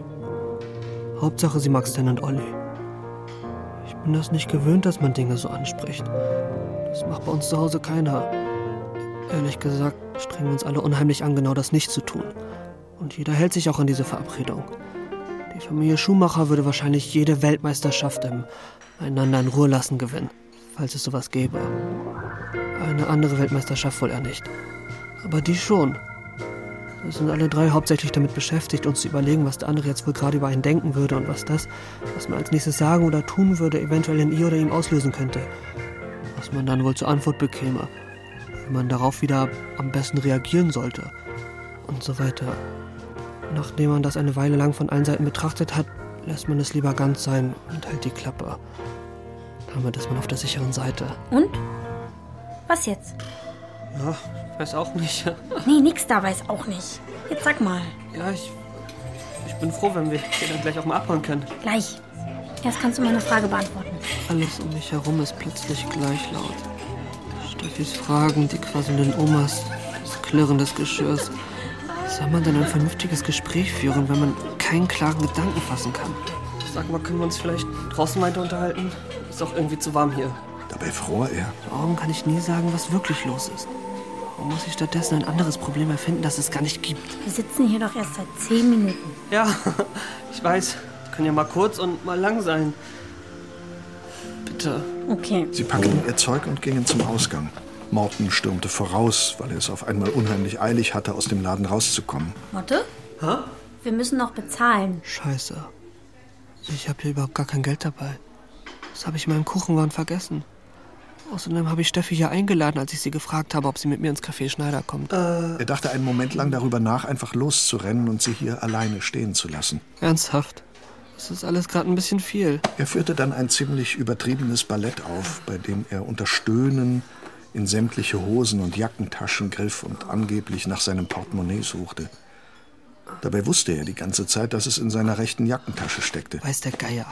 Hauptsache, sie mag Stan und Olli. Ich bin das nicht gewöhnt, dass man Dinge so anspricht. Das macht bei uns zu Hause keiner. Ehrlich gesagt strengen uns alle unheimlich an, genau das nicht zu tun. Und jeder hält sich auch an diese Verabredung. Die Familie Schumacher würde wahrscheinlich jede Weltmeisterschaft im Einander in Ruhe lassen gewinnen, falls es sowas gäbe. Eine andere Weltmeisterschaft wohl eher nicht. Aber die schon. Wir sind alle drei hauptsächlich damit beschäftigt, uns zu überlegen, was der andere jetzt wohl gerade über einen denken würde und was das, was man als nächstes sagen oder tun würde, eventuell in ihr oder ihm auslösen könnte. Was man dann wohl zur Antwort bekäme. Wie man darauf wieder am besten reagieren sollte. Und so weiter. Nachdem man das eine Weile lang von allen Seiten betrachtet hat, lässt man es lieber ganz sein und hält die Klappe. Damit ist man auf der sicheren Seite. Und? Was jetzt? Ja, weiß auch nicht. Nee, nix da weiß auch nicht. Jetzt sag mal. Ja, ich, ich bin froh, wenn wir hier dann gleich auch mal abhauen können. Gleich. Erst kannst du meine Frage beantworten. Alles um mich herum ist plötzlich gleich laut. Steffis Fragen, die quasselnden Omas, das Klirren des Geschirrs. Wie soll man denn ein vernünftiges Gespräch führen, wenn man keinen klaren Gedanken fassen kann? Sag mal, können wir uns vielleicht draußen weiter unterhalten? Ist auch irgendwie zu warm hier. Dabei fror er. Warum kann ich nie sagen, was wirklich los ist? Warum muss ich stattdessen ein anderes Problem erfinden, das es gar nicht gibt? Wir sitzen hier doch erst seit zehn Minuten. Ja, ich weiß. Können ja mal kurz und mal lang sein. Bitte. Okay. Sie packten ihr Zeug und gingen zum Ausgang. Morten stürmte voraus, weil er es auf einmal unheimlich eilig hatte, aus dem Laden rauszukommen. Motte? Hä? Wir müssen noch bezahlen. Scheiße. Ich habe hier überhaupt gar kein Geld dabei. Das habe ich in meinem Kuchenwagen vergessen. Außerdem habe ich Steffi hier eingeladen, als ich sie gefragt habe, ob sie mit mir ins Café Schneider kommt. Er dachte einen Moment lang darüber nach, einfach loszurennen und sie hier alleine stehen zu lassen. Ernsthaft? Das ist alles gerade ein bisschen viel. Er führte dann ein ziemlich übertriebenes Ballett auf, bei dem er unter Stöhnen in sämtliche Hosen und Jackentaschen griff und angeblich nach seinem Portemonnaie suchte. Dabei wusste er die ganze Zeit, dass es in seiner rechten Jackentasche steckte. Weiß der Geier.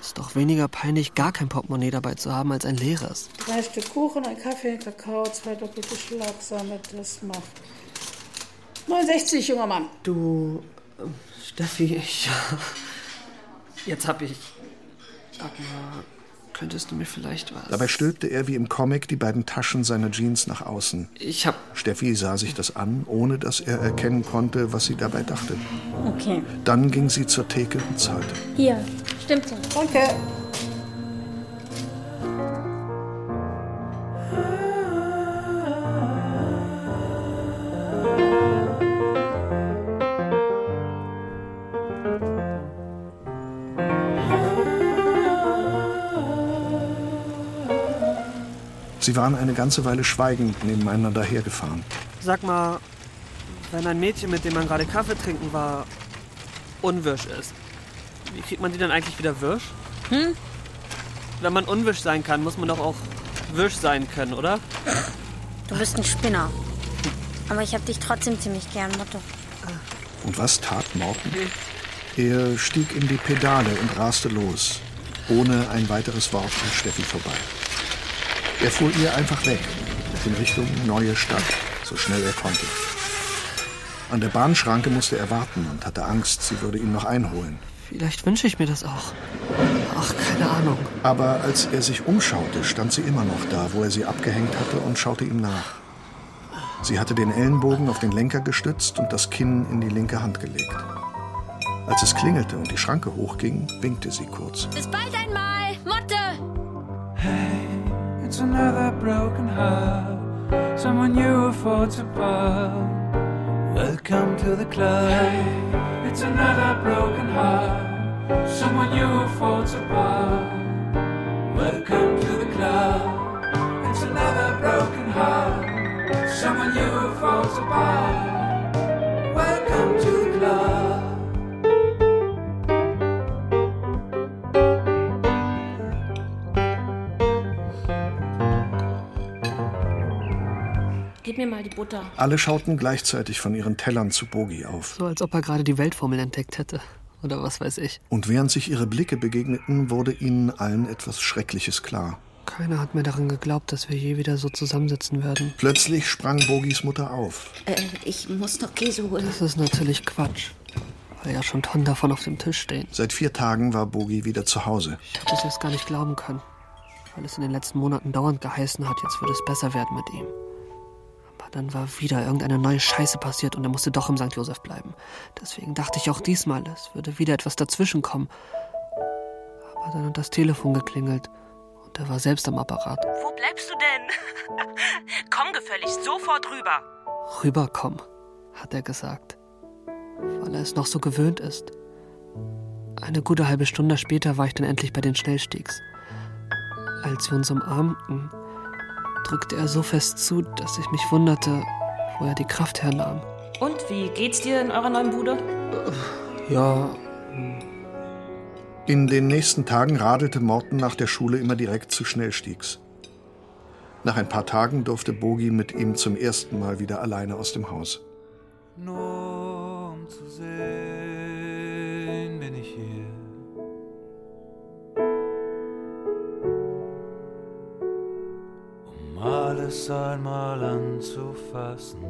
Ist doch weniger peinlich, gar kein Portemonnaie dabei zu haben, als ein leeres. Drei Stück Kuchen, ein Kaffee, ein Kakao, zwei doppelte Schlagsahne, das macht 69, junger Mann. Du, ähm, Steffi, ich. Jetzt hab ich. Sag mal, könntest du mir vielleicht was. Dabei stülpte er wie im Comic die beiden Taschen seiner Jeans nach außen. Ich hab. Steffi sah sich das an, ohne dass er erkennen konnte, was sie dabei dachte. Okay. Dann ging sie zur Theke und zahlte. Hier, stimmt so. Danke. Sie waren eine ganze Weile schweigend nebeneinander hergefahren. Sag mal, wenn ein Mädchen, mit dem man gerade Kaffee trinken war, unwirsch ist, wie kriegt man die dann eigentlich wieder wirsch? Hm? Wenn man unwirsch sein kann, muss man doch auch wirsch sein können, oder? Du bist ein Spinner. Aber ich hab dich trotzdem ziemlich gern, Motte. Und was tat Morten? Er stieg in die Pedale und raste los, ohne ein weiteres Wort an Steffi vorbei. Er fuhr ihr einfach weg, in Richtung neue Stadt, so schnell er konnte. An der Bahnschranke musste er warten und hatte Angst, sie würde ihn noch einholen. Vielleicht wünsche ich mir das auch. Ach, keine Ahnung. Aber als er sich umschaute, stand sie immer noch da, wo er sie abgehängt hatte und schaute ihm nach. Sie hatte den Ellenbogen auf den Lenker gestützt und das Kinn in die linke Hand gelegt. Als es klingelte und die Schranke hochging, winkte sie kurz. Bis bald einmal, another broken heart. Someone you afford to part. Welcome to the club. It's another broken heart. Someone you afford to part. Welcome to the club. It's another broken heart. Someone you afford to part. Gib mir mal die Butter. Alle schauten gleichzeitig von ihren Tellern zu Bogi auf. So als ob er gerade die Weltformel entdeckt hätte. Oder was weiß ich. Und während sich ihre Blicke begegneten, wurde ihnen allen etwas Schreckliches klar. Keiner hat mir daran geglaubt, dass wir je wieder so zusammensitzen werden. Plötzlich sprang Bogis Mutter auf. Äh, ich muss noch Käse holen. Das ist natürlich Quatsch. Weil ja schon Tonnen davon auf dem Tisch stehen. Seit vier Tagen war Bogi wieder zu Hause. Ich habe es erst gar nicht glauben können. Weil es in den letzten Monaten dauernd geheißen hat, jetzt würde es besser werden mit ihm. Dann war wieder irgendeine neue Scheiße passiert und er musste doch im St. Josef bleiben. Deswegen dachte ich auch diesmal, es würde wieder etwas dazwischen kommen. Aber dann hat das Telefon geklingelt und er war selbst am Apparat. Wo bleibst du denn? Komm gefälligst sofort rüber. Rüberkommen, hat er gesagt. Weil er es noch so gewöhnt ist. Eine gute halbe Stunde später war ich dann endlich bei den Schnellstiegs. Als wir uns umarmten, drückte er so fest zu, dass ich mich wunderte, wo er die Kraft hernahm. Und wie geht's dir in eurer neuen Bude? Ja, In den nächsten Tagen radelte Morten nach der Schule immer direkt zu Schnellstiegs. Nach ein paar Tagen durfte Bogi mit ihm zum ersten Mal wieder alleine aus dem Haus. Nur um zu sehen, bin ich hier. Alles einmal anzufassen.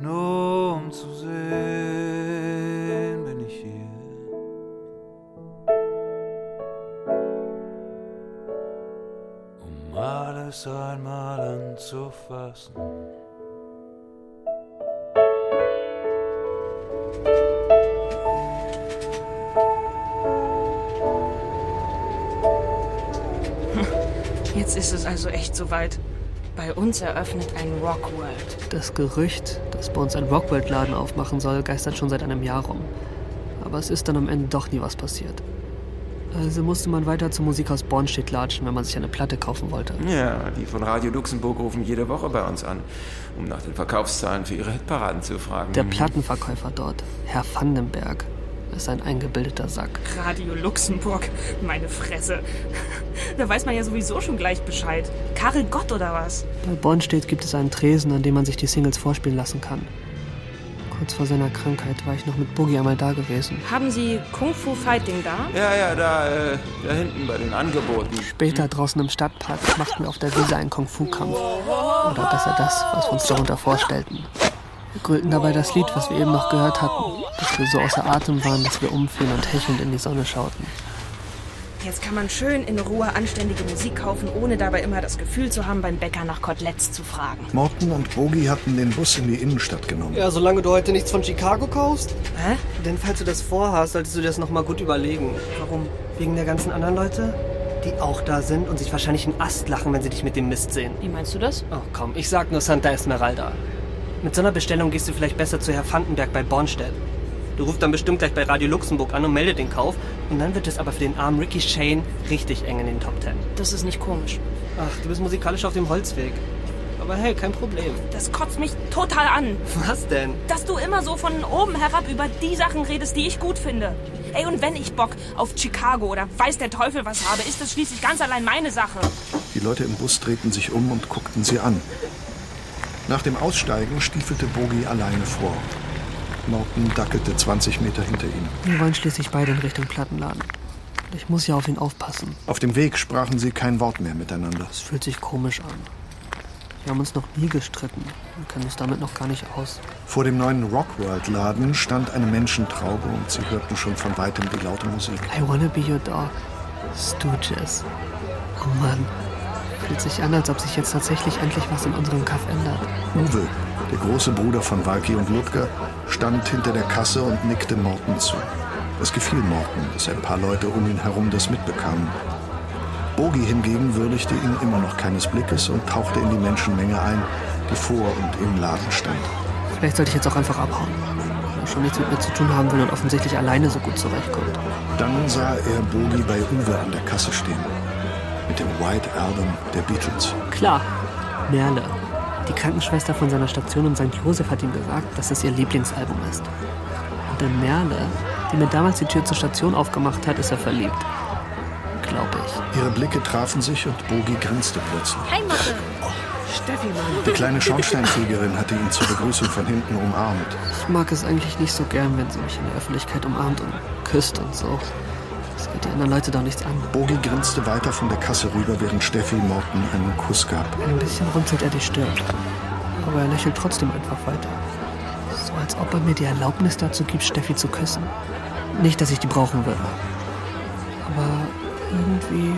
Nur um zu sehen, bin ich hier. Um alles einmal anzufassen. Jetzt ist es also echt soweit. Bei uns eröffnet ein Rockworld. Das Gerücht, dass bei uns ein Rockworld-Laden aufmachen soll, geistert schon seit einem Jahr rum. Aber es ist dann am Ende doch nie was passiert. Also musste man weiter zum Musikhaus Bornstedt latschen, wenn man sich eine Platte kaufen wollte. Ja, die von Radio Luxemburg rufen jede Woche bei uns an, um nach den Verkaufszahlen für ihre Hitparaden zu fragen. Der Plattenverkäufer dort, Herr Vandenberg, ist ein eingebildeter Sack. Radio Luxemburg, meine Fresse. Da weiß man ja sowieso schon gleich Bescheid. Karel Gott oder was? Bei Bornstedt gibt es einen Tresen, an dem man sich die Singles vorspielen lassen kann. Kurz vor seiner Krankheit war ich noch mit Boogie einmal da gewesen. Haben Sie Kung Fu Fighting da? Ja, ja, da, äh, da hinten bei den Angeboten. Später draußen im Stadtpark machten wir auf der Wiese einen Kung-Fu-Kampf. Oder besser das, was wir uns darunter vorstellten. Wir grölten dabei das Lied, was wir eben noch gehört hatten, bis wir so außer Atem waren, dass wir umfielen und hechelnd in die Sonne schauten. Jetzt kann man schön in Ruhe anständige Musik kaufen, ohne dabei immer das Gefühl zu haben, beim Bäcker nach Koteletts zu fragen. Morten und Bogi hatten den Bus in die Innenstadt genommen. Ja, solange du heute nichts von Chicago kaufst. Hä? Denn falls du das vorhast, solltest du dir das nochmal gut überlegen. Warum? Wegen der ganzen anderen Leute, die auch da sind und sich wahrscheinlich einen Ast lachen, wenn sie dich mit dem Mist sehen. Wie meinst du das? Oh komm, ich sag nur Santa Esmeralda. Mit so einer Bestellung gehst du vielleicht besser zu Herr Vandenberg bei Bornstedt. Du rufst dann bestimmt gleich bei Radio Luxemburg an und meldest den Kauf. Und dann wird es aber für den armen Ricky Shane richtig eng in den Top Ten. Das ist nicht komisch. Ach, du bist musikalisch auf dem Holzweg. Aber hey, kein Problem. Das kotzt mich total an. Was denn? Dass du immer so von oben herab über die Sachen redest, die ich gut finde. Ey, und wenn ich Bock auf Chicago oder weiß der Teufel was habe, ist das schließlich ganz allein meine Sache. Die Leute im Bus drehten sich um und guckten sie an. Nach dem Aussteigen stiefelte Bogi alleine vor. Norton dackelte 20 Meter hinter ihm. Wir wollen schließlich beide in Richtung Plattenladen. Ich muss ja auf ihn aufpassen. Auf dem Weg sprachen sie kein Wort mehr miteinander. Es fühlt sich komisch an. Wir haben uns noch nie gestritten und kennen uns damit noch gar nicht aus. Vor dem neuen Rockworld-Laden stand eine Menschentraube und sie hörten schon von weitem die laute Musik. I wanna be your dog. Stooges. Oh Mann. Fühlt sich an, als ob sich jetzt tatsächlich endlich was in unserem Kaff ändert. Uwe, der große Bruder von Walki und Ludger, stand hinter der Kasse und nickte Morten zu. Es gefiel Morten, dass ein paar Leute um ihn herum das mitbekamen. Bogi hingegen würdigte ihn immer noch keines Blickes und tauchte in die Menschenmenge ein, die vor und im Laden stand. Vielleicht sollte ich jetzt auch einfach abhauen. Er schon nichts mit mir zu tun haben will und offensichtlich alleine so gut zurechtkommt. Dann sah er Bogi bei Uwe an der Kasse stehen. Mit dem White Album der Beatles. Klar, Merle. Die Krankenschwester von seiner Station in St. Joseph hat ihm gesagt, dass es ihr Lieblingsalbum ist. Und in Merle, die mir damals die Tür zur Station aufgemacht hat, ist er verliebt. Glaube ich. Ihre Blicke trafen sich und Bogi grinste plötzlich. Hi, Motte. Steffi, Mann. Die kleine Schornsteinfegerin hatte ihn zur Begrüßung von hinten umarmt. Ich mag es eigentlich nicht so gern, wenn sie mich in der Öffentlichkeit umarmt und küsst und so. Die anderen Leute doch nichts an. Bogi grinste weiter von der Kasse rüber, während Steffi Morten einen Kuss gab. Ein bisschen runzelt er die Stirn. Aber er lächelt trotzdem einfach weiter. So als ob er mir die Erlaubnis dazu gibt, Steffi zu küssen. Nicht, dass ich die brauchen würde. Aber irgendwie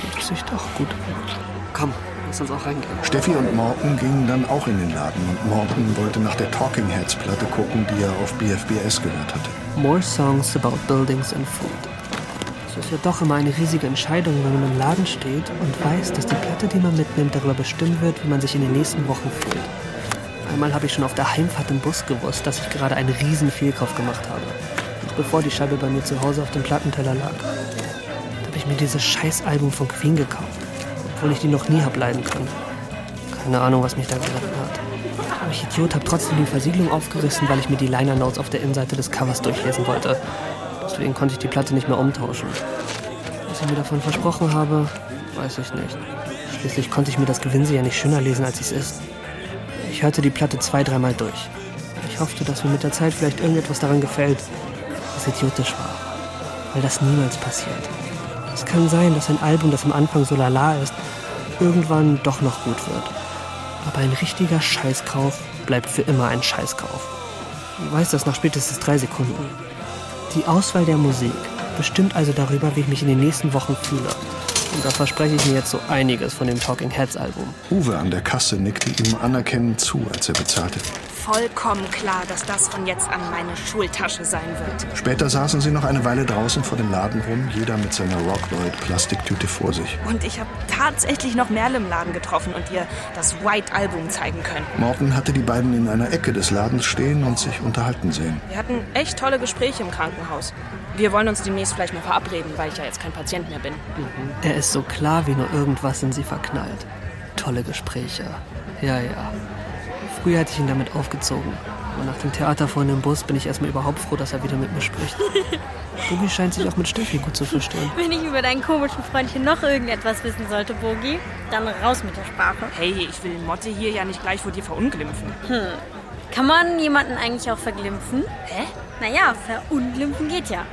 fühlt es sich doch gut an. Komm, lass uns auch reingehen. Steffi und Morten gingen dann auch in den Laden und Morten wollte nach der Talking Heads Platte gucken, die er auf BFBS gehört hatte. More Songs About Buildings and Food. Ist ja doch immer eine riesige Entscheidung, wenn man im Laden steht und weiß, dass die Platte, die man mitnimmt, darüber bestimmen wird, wie man sich in den nächsten Wochen fühlt. Einmal habe ich schon auf der Heimfahrt im Bus gewusst, dass ich gerade einen riesen Fehlkauf gemacht habe. Noch bevor die Scheibe bei mir zu Hause auf dem Plattenteller lag. Da habe ich mir dieses Scheißalbum von Queen gekauft, obwohl ich die noch nie habe leiden können. Keine Ahnung, was mich da geritten hat. Aber ich Idiot habe trotzdem die Versiegelung aufgerissen, weil ich mir die Liner Notes auf der Innenseite des Covers durchlesen wollte. Deswegen konnte ich die Platte nicht mehr umtauschen. Was ich mir davon versprochen habe, weiß ich nicht. Schließlich konnte ich mir das Gewinse ja nicht schöner lesen, als es ist. Ich hörte die Platte zwei, dreimal durch. Ich hoffte, dass mir mit der Zeit vielleicht irgendetwas daran gefällt, was idiotisch war. Weil das niemals passiert. Es kann sein, dass ein Album, das am Anfang so lala ist, irgendwann doch noch gut wird. Aber ein richtiger Scheißkauf bleibt für immer ein Scheißkauf. Du weißt das nach spätestens drei Sekunden. Die Auswahl der Musik bestimmt also darüber, wie ich mich in den nächsten Wochen fühle. Und da verspreche ich mir jetzt so einiges von dem Talking Heads Album. Uwe an der Kasse nickte ihm anerkennend zu, als er bezahlte. Vollkommen klar, dass das von jetzt an meine Schultasche sein wird. Später saßen sie noch eine Weile draußen vor dem Laden rum, jeder mit seiner Rockloid-Plastiktüte vor sich. Und ich habe tatsächlich noch Merle im Laden getroffen und ihr das White Album zeigen können. Morten hatte die beiden in einer Ecke des Ladens stehen und sich unterhalten sehen. Wir hatten echt tolle Gespräche im Krankenhaus. Wir wollen uns demnächst vielleicht mal verabreden, weil ich ja jetzt kein Patient mehr bin. Er ist so klar, wie nur irgendwas in sie verknallt. Tolle Gespräche. Ja, ja. Früher hätte ich ihn damit aufgezogen. Aber nach dem Theater vorhin im Bus bin ich erstmal überhaupt froh, dass er wieder mit mir spricht. Bogi scheint sich auch mit Steffi gut zu verstehen. Wenn ich über deinen komischen Freundchen noch irgendetwas wissen sollte, Bogi, dann raus mit der Sprache. Hey, ich will Motte hier ja nicht gleich vor dir verunglimpfen. Hm. Kann man jemanden eigentlich auch verglimpfen? Hä? Naja, verunglimpfen geht ja.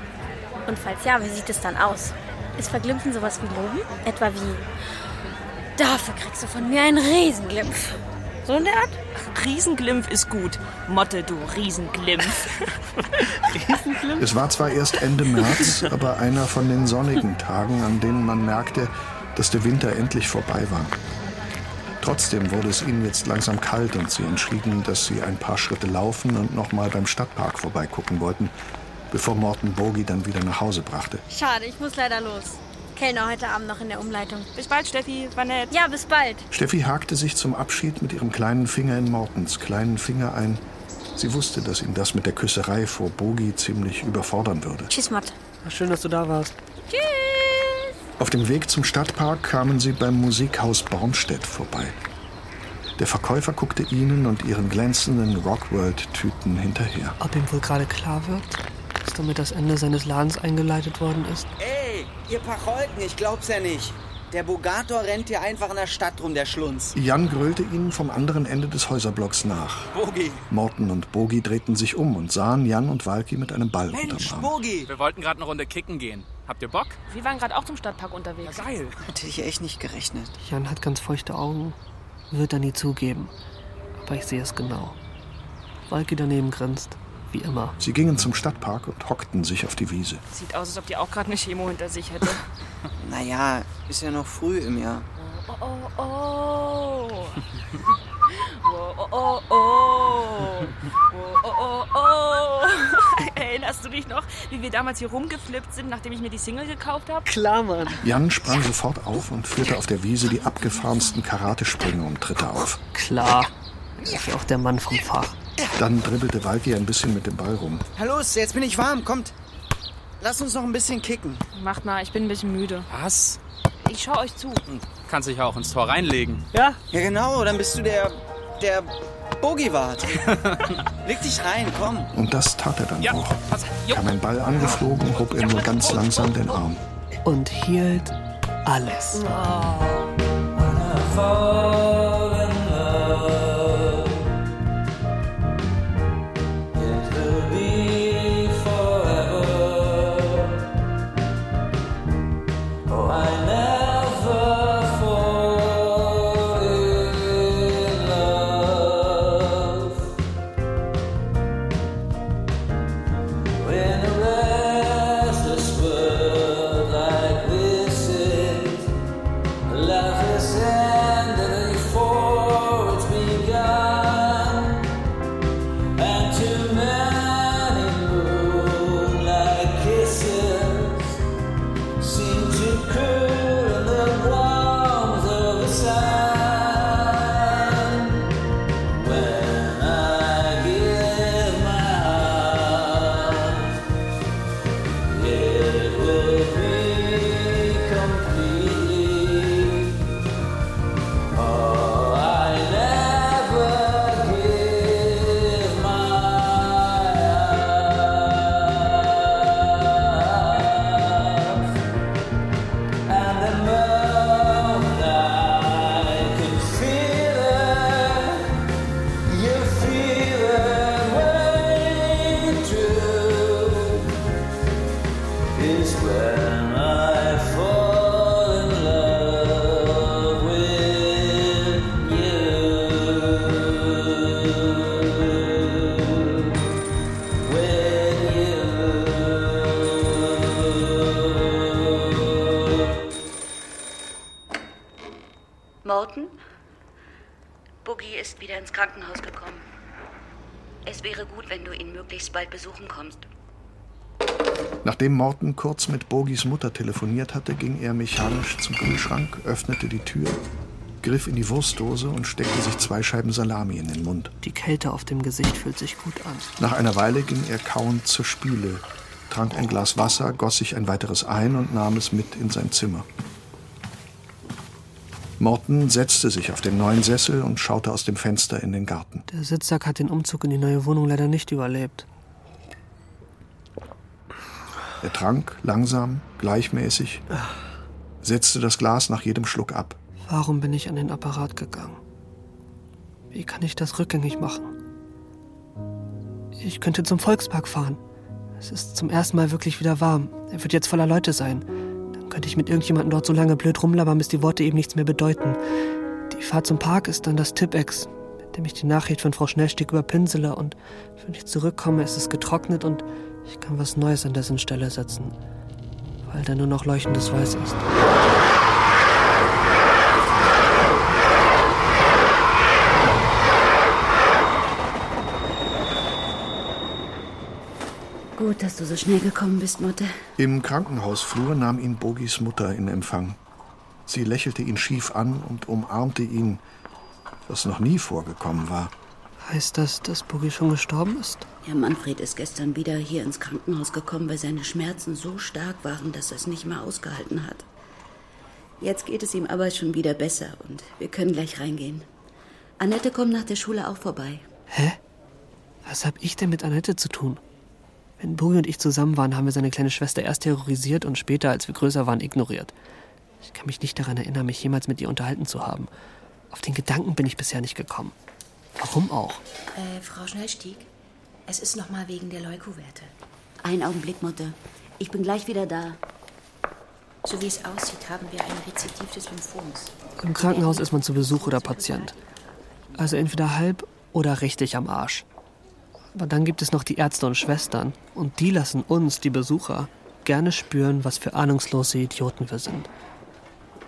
Und falls ja, wie sieht es dann aus? Ist Verglimpfen sowas wie Loben? Etwa wie, dafür kriegst du von mir einen Riesenglimpf. So in der Art? Riesenglimpf ist gut. Motte, du Riesenglimpf. Riesenglimpf? Es war zwar erst Ende März, aber einer von den sonnigen Tagen, an denen man merkte, dass der Winter endlich vorbei war. Trotzdem wurde es ihnen jetzt langsam kalt und sie entschieden, dass sie ein paar Schritte laufen und nochmal beim Stadtpark vorbeigucken wollten, bevor Morten Bogi dann wieder nach Hause brachte. Schade, ich muss leider los. Kellner heute Abend noch in der Umleitung. Bis bald, Steffi. War nett. Ja, bis bald. Steffi hakte sich zum Abschied mit ihrem kleinen Finger in Mortens kleinen Finger ein. Sie wusste, dass ihn das mit der Küsserei vor Bogi ziemlich überfordern würde. Tschüss, Mott. Schön, dass du da warst. Tschüss. Auf dem Weg zum Stadtpark kamen sie beim Musikhaus Bornstedt vorbei. Der Verkäufer guckte ihnen und ihren glänzenden Rockworld-Tüten hinterher. Ob ihm wohl gerade klar wird, dass damit das Ende seines Ladens eingeleitet worden ist? Ey, ihr Pacholken, ich glaub's ja nicht. Der Bogator rennt hier einfach in der Stadt rum, der Schlunz. Jan grölte ihnen vom anderen Ende des Häuserblocks nach. Bogi. Morten und Bogi drehten sich um und sahen Jan und Walki mit einem Ball Mensch, unterm Arm. Bogi. Wir wollten gerade eine Runde kicken gehen. Habt ihr Bock? Wir waren gerade auch zum Stadtpark unterwegs. Ja, geil. Hätte ich echt nicht gerechnet. Jan hat ganz feuchte Augen, wird er nie zugeben. Aber ich sehe es genau. Walki daneben grinst, wie immer. Sie gingen zum Stadtpark und hockten sich auf die Wiese. Sieht aus, als ob die auch gerade eine Chemo hinter sich hätte. Naja, ist ja noch früh im Jahr. Oh, oh, oh. Oh, oh, oh, oh. Oh, oh, oh, oh. Erinnerst du dich noch, wie wir damals hier rumgeflippt sind, nachdem ich mir die Single gekauft habe? Klar, Mann. Jan sprang sofort auf und führte auf der Wiese die abgefahrensten Karatesprünge und Tritte auf. Klar. Ist ja auch der Mann vom Fach. Dann dribbelte Walki ein bisschen mit dem Ball rum. Hallo, jetzt bin ich warm, kommt. Lass uns noch ein bisschen kicken. Macht mal, ich bin ein bisschen müde. Was? Ich schau euch zu. Kannst dich ja auch ins Tor reinlegen. Ja? Ja, genau, dann bist du der. der Bogiwart. Leg dich rein, komm. Und das tat er dann Ja, auch. pass. Kam ein Ball angeflogen, hob er nur ganz langsam den Arm. Und hielt alles. Life bald besuchen kommst. Nachdem Morton kurz mit Bogis Mutter telefoniert hatte, ging er mechanisch zum Kühlschrank, öffnete die Tür, griff in die Wurstdose und steckte sich zwei Scheiben Salami in den Mund. Die Kälte auf dem Gesicht fühlt sich gut an. Nach einer Weile ging er kauend zur Spüle, trank ein Glas Wasser, goss sich ein weiteres ein und nahm es mit in sein Zimmer. Morton setzte sich auf den neuen Sessel und schaute aus dem Fenster in den Garten. Der Sitzsack hat den Umzug in die neue Wohnung leider nicht überlebt. Er trank langsam, gleichmäßig, setzte das Glas nach jedem Schluck ab. Warum bin ich an den Apparat gegangen? Wie kann ich das rückgängig machen? Ich könnte zum Volkspark fahren. Es ist zum ersten Mal wirklich wieder warm. Er wird jetzt voller Leute sein. Dann könnte ich mit irgendjemandem dort so lange blöd rumlabern, bis die Worte eben nichts mehr bedeuten. Die Fahrt zum Park ist dann das Tippex, mit dem ich die Nachricht von Frau Schnellstieg überpinsele. Und wenn ich zurückkomme, ist es getrocknet und ich kann was Neues an dessen Stelle setzen. Weil da nur noch leuchtendes Weiß ist. Gut, dass du so schnell gekommen bist, Mutter. Im Krankenhausflur nahm ihn Bogis Mutter in Empfang. Sie lächelte ihn schief an und umarmte ihn, was noch nie vorgekommen war. Heißt das, dass Bogi schon gestorben ist? Ja, Manfred ist gestern wieder hier ins Krankenhaus gekommen, weil seine Schmerzen so stark waren, dass er es nicht mehr ausgehalten hat. Jetzt geht es ihm aber schon wieder besser und wir können gleich reingehen. Annette kommt nach der Schule auch vorbei. Hä? Was hab ich denn mit Annette zu tun? Wenn Bogi und ich zusammen waren, haben wir seine kleine Schwester erst terrorisiert und später, als wir größer waren, ignoriert. Ich kann mich nicht daran erinnern, mich jemals mit ihr unterhalten zu haben. Auf den Gedanken bin ich bisher nicht gekommen. Warum auch? Äh, Frau Schnellstieg, es ist nochmal wegen der Leuko-Werte. Einen Augenblick, Mutter. Ich bin gleich wieder da. So wie es aussieht, haben wir ein Rezidiv des Lymphoms. Im Krankenhaus ist man zu Besuch oder Patient. Also entweder halb oder richtig am Arsch. Aber dann gibt es noch die Ärzte und Schwestern. Und die lassen uns, die Besucher, gerne spüren, was für ahnungslose Idioten wir sind.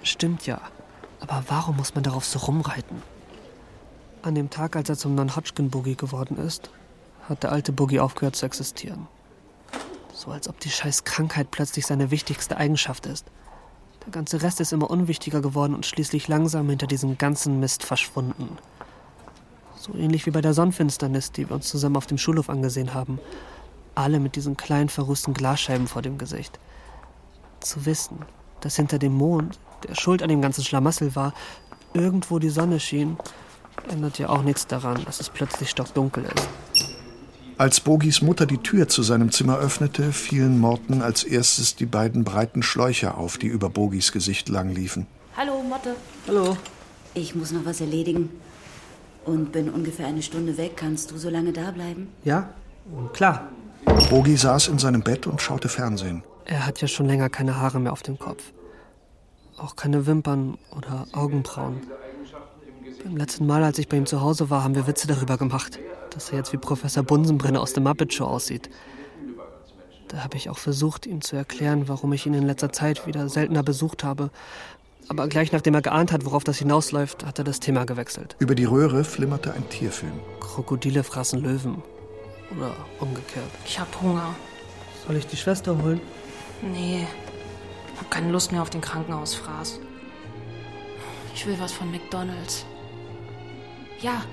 Stimmt ja. Aber warum muss man darauf so rumreiten? An dem Tag, als er zum Non-Hodgkin-Boogie geworden ist, hat der alte Boogie aufgehört zu existieren. So als ob die scheiß Krankheit plötzlich seine wichtigste Eigenschaft ist. Der ganze Rest ist immer unwichtiger geworden und schließlich langsam hinter diesem ganzen Mist verschwunden. So ähnlich wie bei der Sonnenfinsternis, die wir uns zusammen auf dem Schulhof angesehen haben. Alle mit diesen kleinen verrußten Glasscheiben vor dem Gesicht. Zu wissen, dass hinter dem Mond, der schuld an dem ganzen Schlamassel war, irgendwo die Sonne schien, ändert ja auch nichts daran, dass es plötzlich stockdunkel ist. Als Bogis Mutter die Tür zu seinem Zimmer öffnete, fielen Morten als erstes die beiden breiten Schläuche auf, die über Bogis Gesicht lang liefen. Hallo, Motte. Hallo. Ich muss noch was erledigen. Und bin ungefähr eine Stunde weg. Kannst du so lange da bleiben? Ja, klar. Bogi saß in seinem Bett und schaute Fernsehen. Er hat ja schon länger keine Haare mehr auf dem Kopf. Auch keine Wimpern oder Augenbrauen. Beim letzten Mal, als ich bei ihm zu Hause war, haben wir Witze darüber gemacht, dass er jetzt wie Professor Bunsenbrenner aus der Muppet Show aussieht. Da habe ich auch versucht, ihm zu erklären, warum ich ihn in letzter Zeit wieder seltener besucht habe. Aber gleich nachdem er geahnt hat, worauf das hinausläuft, hat er das Thema gewechselt. Über die Röhre flimmerte ein Tierfilm. Krokodile fraßen Löwen. Oder umgekehrt. Ich hab Hunger. Soll ich die Schwester holen? Nee, hab keine Lust mehr auf den Krankenhausfraß. Ich will was von McDonald's. Ja,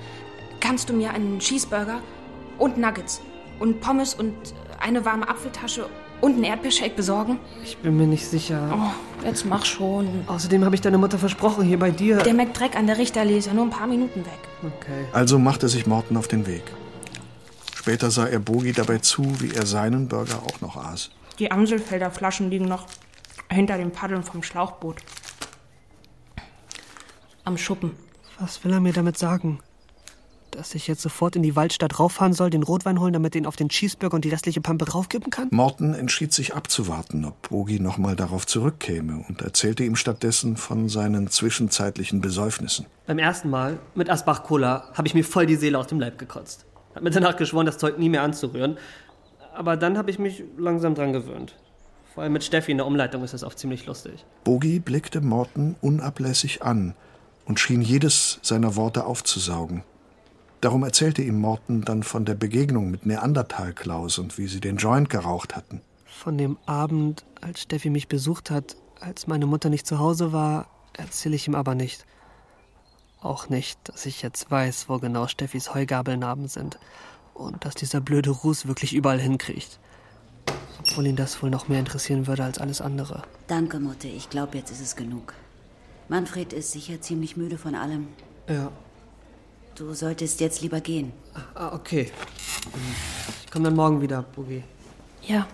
kannst du mir einen Cheeseburger und Nuggets und Pommes und eine warme Apfeltasche und einen Erdbeershake besorgen? Ich bin mir nicht sicher. Oh, jetzt mach schon. Außerdem habe ich deine Mutter versprochen, hier bei dir. Der McDreck an der ist ja nur ein paar Minuten weg. Okay. Also machte sich Morten auf den Weg. Später sah er Bogi dabei zu, wie er seinen Burger auch noch aß. Die Amselfelder Flaschen liegen noch hinter den Paddeln vom Schlauchboot. Am Schuppen. Was will er mir damit sagen? Dass ich jetzt sofort in die Waldstadt rauffahren soll, den Rotwein holen, damit ihn auf den Cheeseburger und die restliche Pampe draufkippen kann? Morten entschied sich abzuwarten, ob Bogi noch mal darauf zurückkäme und erzählte ihm stattdessen von seinen zwischenzeitlichen Besäufnissen. Beim ersten Mal mit Asbach Cola habe ich mir voll die Seele aus dem Leib gekotzt. Hab mir danach geschworen, das Zeug nie mehr anzurühren. Aber dann habe ich mich langsam dran gewöhnt. Vor allem mit Steffi in der Umleitung ist das oft ziemlich lustig. Bogi blickte Morten unablässig an und schien jedes seiner Worte aufzusaugen. Darum erzählte ihm Morten dann von der Begegnung mit Neandertal-Klaus und wie sie den Joint geraucht hatten. Von dem Abend, als Steffi mich besucht hat, als meine Mutter nicht zu Hause war, erzähle ich ihm aber nicht. Auch nicht, dass ich jetzt weiß, wo genau Steffis Heugabelnarben sind und dass dieser blöde Ruß wirklich überall hinkriegt. Obwohl ihn das wohl noch mehr interessieren würde als alles andere. Danke, Mutter. Ich glaube, jetzt ist es genug. Manfred ist sicher ziemlich müde von allem. Ja. Du solltest jetzt lieber gehen. Ah, okay. Ich komme dann morgen wieder, Boogie. Ja.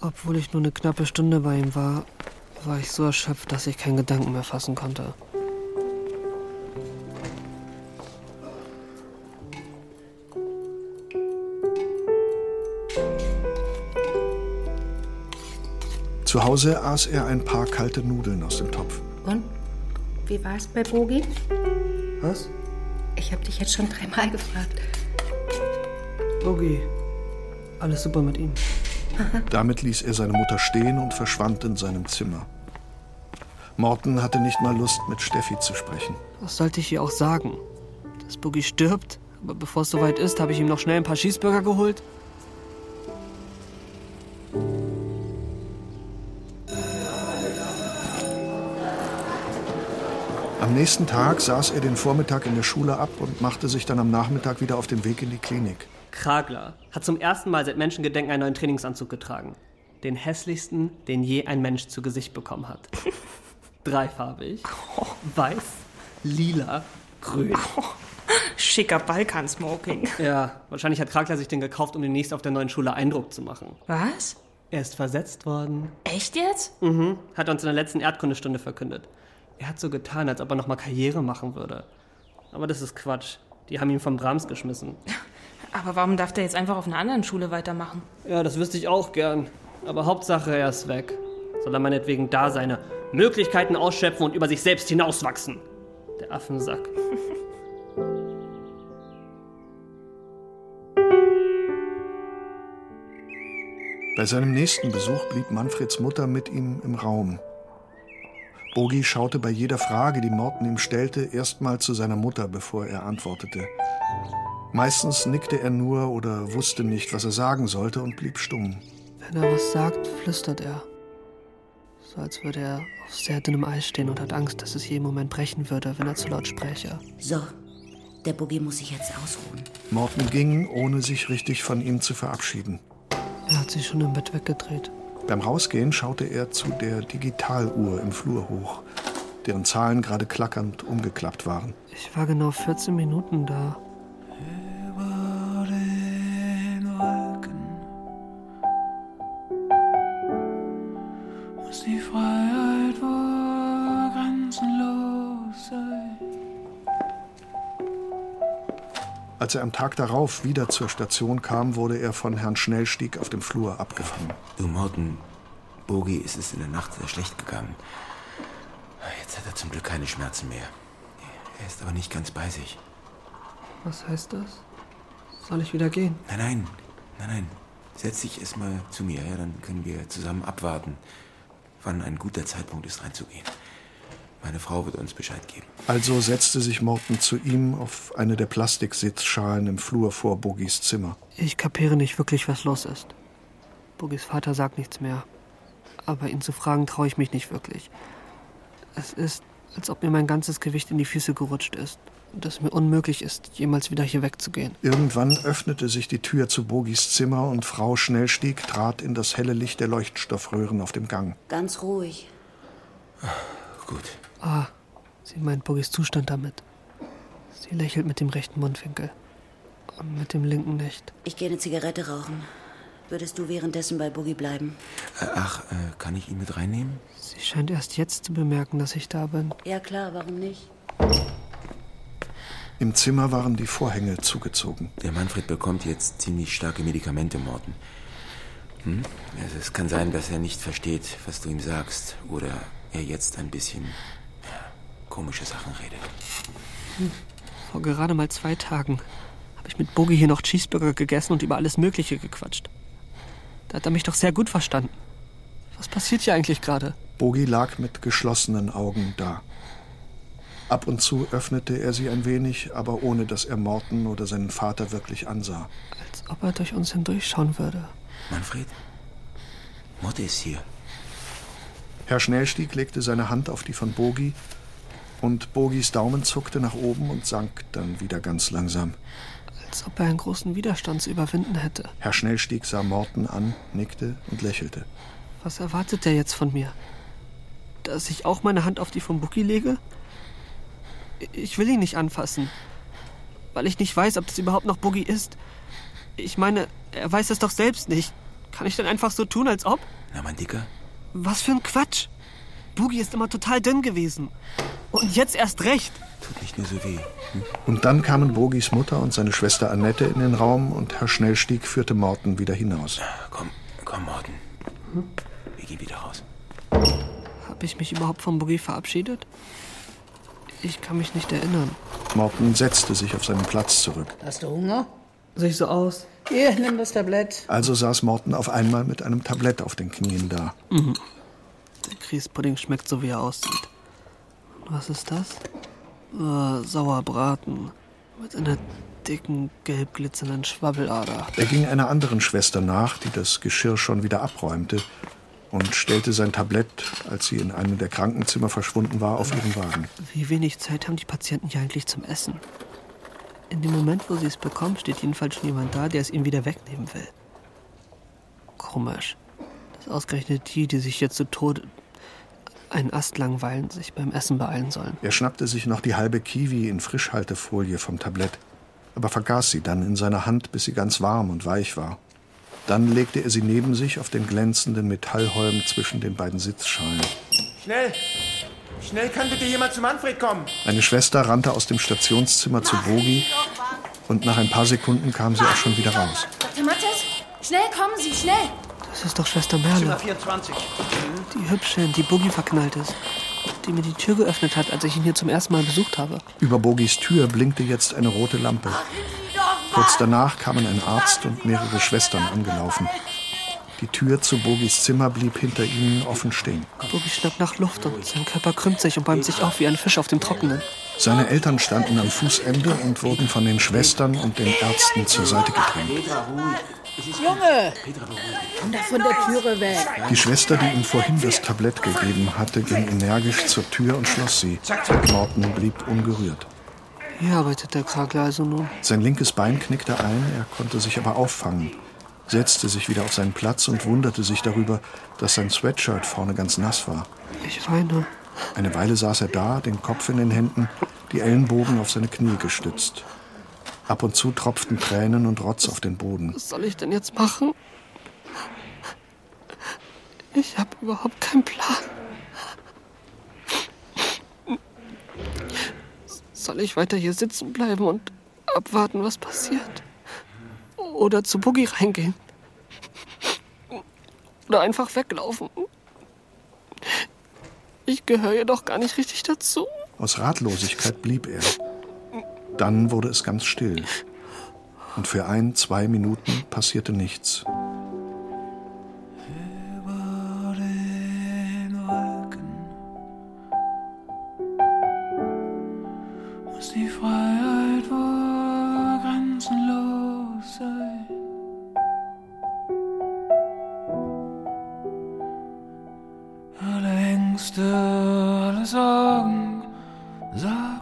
Obwohl ich nur eine knappe Stunde bei ihm war, war ich so erschöpft, dass ich keinen Gedanken mehr fassen konnte. Zu Hause aß er ein paar kalte Nudeln aus dem Topf. Und? Wie war's bei Bogi? Was? Ich habe dich jetzt schon dreimal gefragt. Boogie. Alles super mit ihm. Damit ließ er seine Mutter stehen und verschwand in seinem Zimmer. Morten hatte nicht mal Lust, mit Steffi zu sprechen. Was sollte ich ihr auch sagen? Dass Boogie stirbt? Aber bevor es soweit ist, habe ich ihm noch schnell ein paar Schießburger geholt? Nächsten Tag saß er den Vormittag in der Schule ab und machte sich dann am Nachmittag wieder auf den Weg in die Klinik. Kragler hat zum ersten Mal seit Menschengedenken einen neuen Trainingsanzug getragen. Den hässlichsten, den je ein Mensch zu Gesicht bekommen hat. Dreifarbig. Weiß, lila, grün. Schicker Balkan-Smoking. Ja, wahrscheinlich hat Kragler sich den gekauft, um demnächst auf der neuen Schule Eindruck zu machen. Was? Er ist versetzt worden. Echt jetzt? Mhm, hat er uns in der letzten Erdkundestunde verkündet. Er hat so getan, als ob er nochmal Karriere machen würde. Aber das ist Quatsch. Die haben ihn vom Brahms geschmissen. Aber warum darf der jetzt einfach auf einer anderen Schule weitermachen? Ja, das wüsste ich auch gern. Aber Hauptsache, er ist weg. Soll er meinetwegen da seine Möglichkeiten ausschöpfen und über sich selbst hinauswachsen. Der Affensack. Bei seinem nächsten Besuch blieb Manfreds Mutter mit ihm im Raum. Bogi schaute bei jeder Frage, die Morten ihm stellte, erstmal zu seiner Mutter, bevor er antwortete. Meistens nickte er nur oder wusste nicht, was er sagen sollte und blieb stumm. Wenn er was sagt, flüstert er. So als würde er auf sehr dünnem Eis stehen und hat Angst, dass es jeden Moment brechen würde, wenn er zu laut spräche. So, der Boogie muss sich jetzt ausruhen. Morten ging, ohne sich richtig von ihm zu verabschieden. Er hat sich schon im Bett weggedreht. Beim Rausgehen schaute er zu der Digitaluhr im Flur hoch, deren Zahlen gerade klackernd umgeklappt waren. Ich war genau 14 Minuten da. Als er am Tag darauf wieder zur Station kam, wurde er von Herrn Schnellstieg auf dem Flur abgefangen. Du, Morten, Bogi ist es in der Nacht sehr schlecht gegangen. Jetzt hat er zum Glück keine Schmerzen mehr. Er ist aber nicht ganz bei sich. Was heißt das? Soll ich wieder gehen? Nein, nein, nein, nein. Setz dich erstmal zu mir, ja, dann können wir zusammen abwarten, wann ein guter Zeitpunkt ist, reinzugehen. Meine Frau wird uns Bescheid geben. Also setzte sich Morten zu ihm auf eine der Plastiksitzschalen im Flur vor Bogis Zimmer. Ich kapiere nicht wirklich, was los ist. Bogis Vater sagt nichts mehr. Aber ihn zu fragen traue ich mich nicht wirklich. Es ist, als ob mir mein ganzes Gewicht in die Füße gerutscht ist. Und es mir unmöglich ist, jemals wieder hier wegzugehen. Irgendwann öffnete sich die Tür zu Bogis Zimmer und Frau Schnellstieg trat in das helle Licht der Leuchtstoffröhren auf dem Gang. Ganz ruhig. Gut. Ah, sie meint Bogis Zustand damit. Sie lächelt mit dem rechten Mundwinkel. Und mit dem linken nicht. Ich gehe eine Zigarette rauchen. Würdest du währenddessen bei Boogie bleiben? Äh, ach, äh, kann ich ihn mit reinnehmen? Sie scheint erst jetzt zu bemerken, dass ich da bin. Ja klar, warum nicht? Im Zimmer waren die Vorhänge zugezogen. Der Manfred bekommt jetzt ziemlich starke Medikamente, Morten. Hm? Also es kann sein, dass er nicht versteht, was du ihm sagst. Oder er jetzt ein bisschen komische Sachen redet. Hm. Vor gerade mal zwei Tagen habe ich mit Bogi hier noch Cheeseburger gegessen und über alles Mögliche gequatscht. Da hat er mich doch sehr gut verstanden. Was passiert hier eigentlich gerade? Bogi lag mit geschlossenen Augen da. Ab und zu öffnete er sie ein wenig, aber ohne dass er Morten oder seinen Vater wirklich ansah. Als ob er durch uns hindurchschauen würde. Manfred? Mutter ist hier. Herr Schnellstieg legte seine Hand auf die von Bogi und Bogis Daumen zuckte nach oben und sank dann wieder ganz langsam. Als ob er einen großen Widerstand zu überwinden hätte. Herr Schnellstieg sah Morten an, nickte und lächelte. Was erwartet er jetzt von mir? Dass ich auch meine Hand auf die von Bucky lege? Ich will ihn nicht anfassen. Weil ich nicht weiß, ob das überhaupt noch Boogie ist. Ich meine, er weiß es doch selbst nicht. Kann ich denn einfach so tun, als ob? Na, mein Dicker? Was für ein Quatsch. Boogie ist immer total dünn gewesen. Und jetzt erst recht. Tut nicht nur so weh. Hm? Und dann kamen Bogis Mutter und seine Schwester Annette in den Raum und Herr Schnellstieg führte Morten wieder hinaus. Komm, komm, Morten. Hm? Wir gehen wieder raus. Habe ich mich überhaupt von Boogie verabschiedet? Ich kann mich nicht erinnern. Morten setzte sich auf seinen Platz zurück. Hast du Hunger? Sehe ich so aus? Hier, nimm das Tablett. Also saß Morten auf einmal mit einem Tablett auf den Knien da. Mhm. Der Grießpudding schmeckt so, wie er aussieht. Was ist das? Oh, Sauerbraten. Mit einer dicken, gelb glitzernden Schwabbelader. Er ging einer anderen Schwester nach, die das Geschirr schon wieder abräumte und stellte sein Tablett, als sie in einem der Krankenzimmer verschwunden war, auf ihren Wagen. Wie wenig Zeit haben die Patienten hier eigentlich zum Essen? In dem Moment, wo sie es bekommen, steht jedenfalls schon jemand da, der es ihnen wieder wegnehmen will. Komisch. Ausgerechnet die, die sich jetzt zu Tode einen Ast langweilen, sich beim Essen beeilen sollen. Er schnappte sich noch die halbe Kiwi in Frischhaltefolie vom Tablett, aber vergaß sie dann in seiner Hand, bis sie ganz warm und weich war. Dann legte er sie neben sich auf den glänzenden Metallholm zwischen den beiden Sitzschalen. Schnell! Schnell kann bitte jemand zu Manfred kommen! Eine Schwester rannte aus dem Stationszimmer zu Bogi und nach ein paar Sekunden kam sie auch schon wieder raus. Dr. Mattes, schnell kommen Sie, schnell! Das ist doch Schwester Merle. Zimmer 24. Die Hübsche, in die Boogie verknallt ist. Die mir die Tür geöffnet hat, als ich ihn hier zum ersten Mal besucht habe. Über Bogis Tür blinkte jetzt eine rote Lampe. Kurz danach kamen ein Arzt und mehrere Schwestern angelaufen. Die Tür zu Bogis Zimmer blieb hinter ihnen offen stehen. Bogi schnappt nach Luft und sein Körper krümmt sich und bäumt sich auf wie ein Fisch auf dem Trockenen. Seine Eltern standen am Fußende und wurden von den Schwestern und den Ärzten zur Seite gedrängt. Junge, komm doch von der Türe weg. Die Schwester, die ihm vorhin das Tablett gegeben hatte, ging energisch zur Tür und schloss sie. Morten blieb ungerührt. Hier arbeitet der Kragler also nun. Sein linkes Bein knickte ein, er konnte sich aber auffangen, setzte sich wieder auf seinen Platz und wunderte sich darüber, dass sein Sweatshirt vorne ganz nass war. Ich weine. Eine Weile saß er da, den Kopf in den Händen, die Ellenbogen auf seine Knie gestützt. Ab und zu tropften Tränen und Rotz auf den Boden. Was soll ich denn jetzt machen? Ich habe überhaupt keinen Plan. Soll ich weiter hier sitzen bleiben und abwarten, was passiert? Oder zu Boogie reingehen? Oder einfach weglaufen? Ich gehöre hier doch gar nicht richtig dazu. Aus Ratlosigkeit blieb er. Dann wurde es ganz still. Und für ein, zwei Minuten passierte nichts. Alle Ängste, alle Sorgen, sagt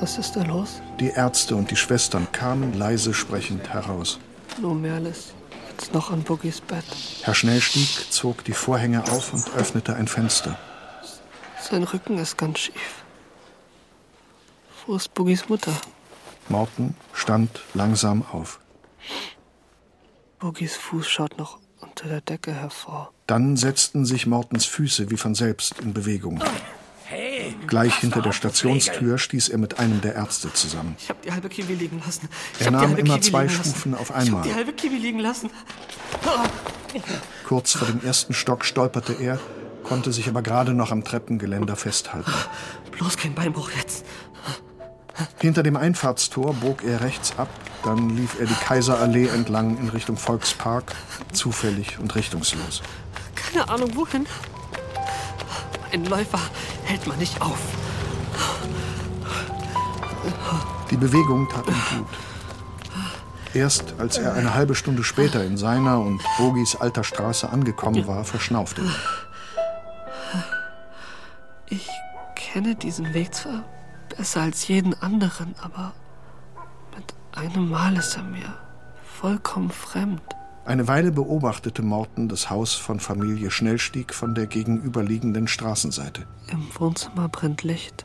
Was ist da los? Die Ärzte und die Schwestern kamen leise sprechend heraus. Nur Merles. Jetzt noch an Boogies Bett. Herr Schnellstieg zog die Vorhänge auf und öffnete ein Fenster. Sein Rücken ist ganz schief. Wo ist Boogies Mutter? Morten stand langsam auf. Boogies Fuß schaut noch unter der Decke hervor. Dann setzten sich Mortens Füße wie von selbst in Bewegung. Hey, Gleich hinter der Stationstür stieß er mit einem der Ärzte zusammen. Ich habe die halbe Kiwi liegen lassen. Ich Er nahm immer Kiwi zwei. Stufen auf Ich einmal. habe die halbe Kiwi liegen lassen. Kurz vor dem ersten Stock stolperte er, konnte sich aber gerade noch am Treppengeländer festhalten. Bloß kein Beinbruch jetzt. Hinter dem Einfahrtstor bog er rechts ab, dann lief er die Kaiserallee entlang in Richtung Volkspark, zufällig und richtungslos. Keine Ahnung wohin. Ein Läufer hält man nicht auf. Die Bewegung tat ihm gut. Erst als er eine halbe Stunde später in seiner und Bogis alter Straße angekommen war, verschnaufte er. Ich kenne diesen Weg zwar besser als jeden anderen, aber mit einem Mal ist er mir vollkommen fremd. Eine Weile beobachtete Morten das Haus von Familie Schnellstieg von der gegenüberliegenden Straßenseite. Im Wohnzimmer brennt Licht.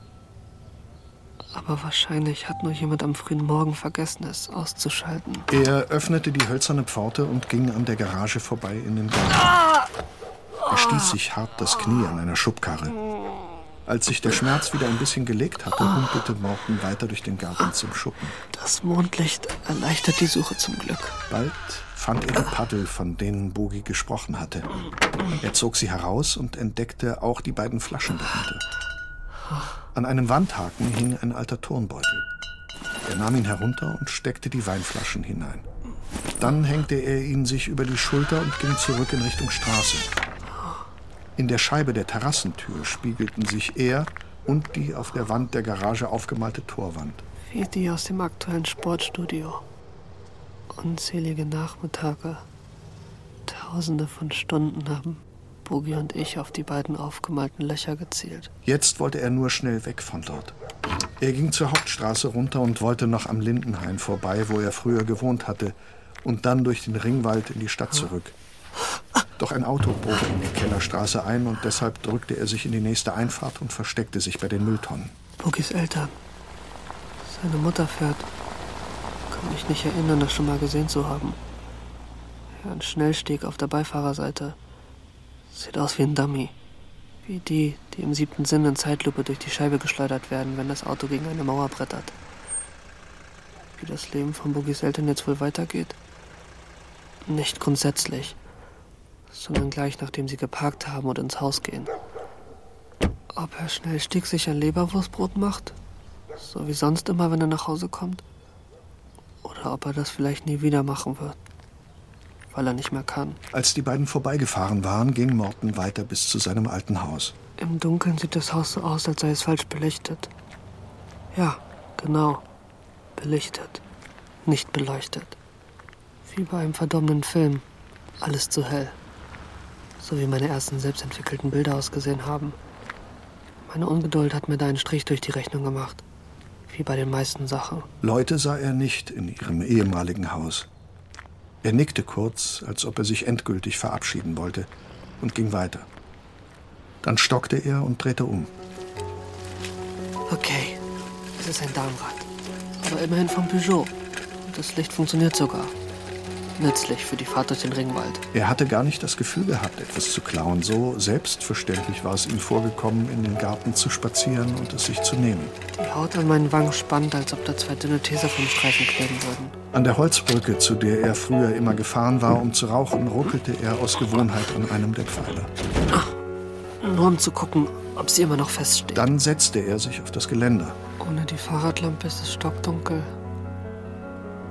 Aber wahrscheinlich hat nur jemand am frühen Morgen vergessen, es auszuschalten. Er öffnete die hölzerne Pforte und ging an der Garage vorbei in den Garten. Er stieß sich hart das Knie an einer Schubkarre. Als sich der Schmerz wieder ein bisschen gelegt hatte, humpelte Morten weiter durch den Garten zum Schuppen. Das Mondlicht erleichtert die Suche zum Glück. Bald fand die Paddel, von denen Bogi gesprochen hatte. Er zog sie heraus und entdeckte auch die beiden Flaschen dahinter. An einem Wandhaken hing ein alter Turnbeutel. Er nahm ihn herunter und steckte die Weinflaschen hinein. Dann hängte er ihn sich über die Schulter und ging zurück in Richtung Straße. In der Scheibe der Terrassentür spiegelten sich er und die auf der Wand der Garage aufgemalte Torwand. Wie die aus dem aktuellen Sportstudio. Unzählige Nachmittage, tausende von Stunden haben Bogi und ich auf die beiden aufgemalten Löcher gezielt. Jetzt wollte er nur schnell weg von dort. Er ging zur Hauptstraße runter und wollte noch am Lindenhain vorbei, wo er früher gewohnt hatte, und dann durch den Ringwald in die Stadt zurück. Doch ein Auto bog in die Kellerstraße ein und deshalb drückte er sich in die nächste Einfahrt und versteckte sich bei den Mülltonnen. Bogis Eltern. Seine Mutter fährt. Kann mich nicht erinnern, das schon mal gesehen zu haben. Ein Schnellsteg auf der Beifahrerseite. Sieht aus wie ein Dummy. Wie die, die im siebten Sinn in Zeitlupe durch die Scheibe geschleudert werden, wenn das Auto gegen eine Mauer brettert. Wie das Leben von Bogis Eltern jetzt wohl weitergeht? Nicht grundsätzlich, sondern gleich nachdem sie geparkt haben und ins Haus gehen. Ob Herr Schnellstieg sich ein Leberwurstbrot macht? So wie sonst immer, wenn er nach Hause kommt? Oder ob er das vielleicht nie wieder machen wird, weil er nicht mehr kann. Als die beiden vorbeigefahren waren, ging Morten weiter bis zu seinem alten Haus. Im Dunkeln sieht das Haus so aus, als sei es falsch belichtet. Ja, genau. Belichtet. Nicht beleuchtet. Wie bei einem verdorbenen Film. Alles zu hell. So wie meine ersten selbstentwickelten Bilder ausgesehen haben. Meine Ungeduld hat mir da einen Strich durch die Rechnung gemacht. Wie bei den meisten Sachen. Leute sah er nicht in ihrem ehemaligen Haus. Er nickte kurz, als ob er sich endgültig verabschieden wollte, und ging weiter. Dann stockte er und drehte um. Okay, es ist ein Darmrad. Aber immerhin vom Peugeot. Und das Licht funktioniert sogar. Nützlich für die Fahrt durch den Ringwald. Er hatte gar nicht das Gefühl gehabt, etwas zu klauen. So selbstverständlich war es ihm vorgekommen, in den Garten zu spazieren und es sich zu nehmen. Die Haut an meinen Wangen spannt, als ob da zwei dünne Teser vom Streifen kleben würden. An der Holzbrücke, zu der er früher immer gefahren war, um zu rauchen, ruckelte er aus Gewohnheit an einem der Pfeiler. Nur um zu gucken, ob sie immer noch feststeht. Dann setzte er sich auf das Geländer. Ohne die Fahrradlampe ist es stockdunkel.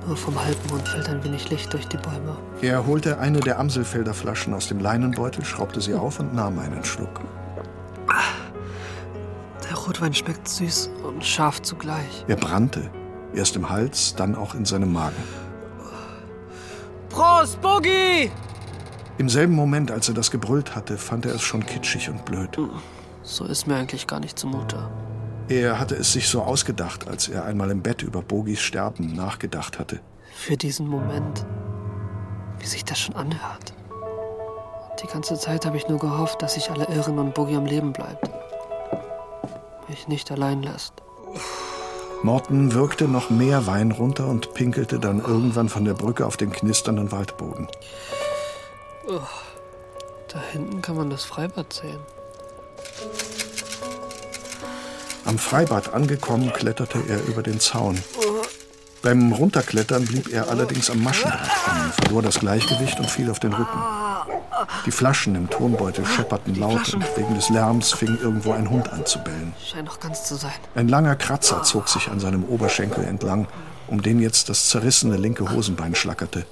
Nur vom Halbmond fällt ein wenig Licht durch die Bäume. Er holte eine der Amselfelder Flaschen aus dem Leinenbeutel, schraubte sie auf und nahm einen Schluck. Der Rotwein schmeckt süß und scharf zugleich. Er brannte. Erst im Hals, dann auch in seinem Magen. Prost, Boogie! Im selben Moment, als er das gebrüllt hatte, fand er es schon kitschig und blöd. So ist mir eigentlich gar nicht zumute. Er hatte es sich so ausgedacht, als er einmal im Bett über Bogis Sterben nachgedacht hatte. Für diesen Moment. Wie sich das schon anhört. Die ganze Zeit habe ich nur gehofft, dass sich alle irren und Boogie am Leben bleibt. Mich nicht allein lässt. Morten wirkte noch mehr Wein runter und pinkelte dann irgendwann von der Brücke auf den knisternden Waldboden. Oh, da hinten kann man das Freibad sehen. Am Freibad angekommen, kletterte er über den Zaun. Beim Runterklettern blieb er allerdings am Maschendraht hängen, verlor das Gleichgewicht und fiel auf den Rücken. Die Flaschen im Tonbeutel schepperten laut und wegen des Lärms fing irgendwo ein Hund an zu bellen. Scheint noch ganz zu sein. Ein langer Kratzer zog sich an seinem Oberschenkel entlang, um den jetzt das zerrissene linke Hosenbein schlackerte.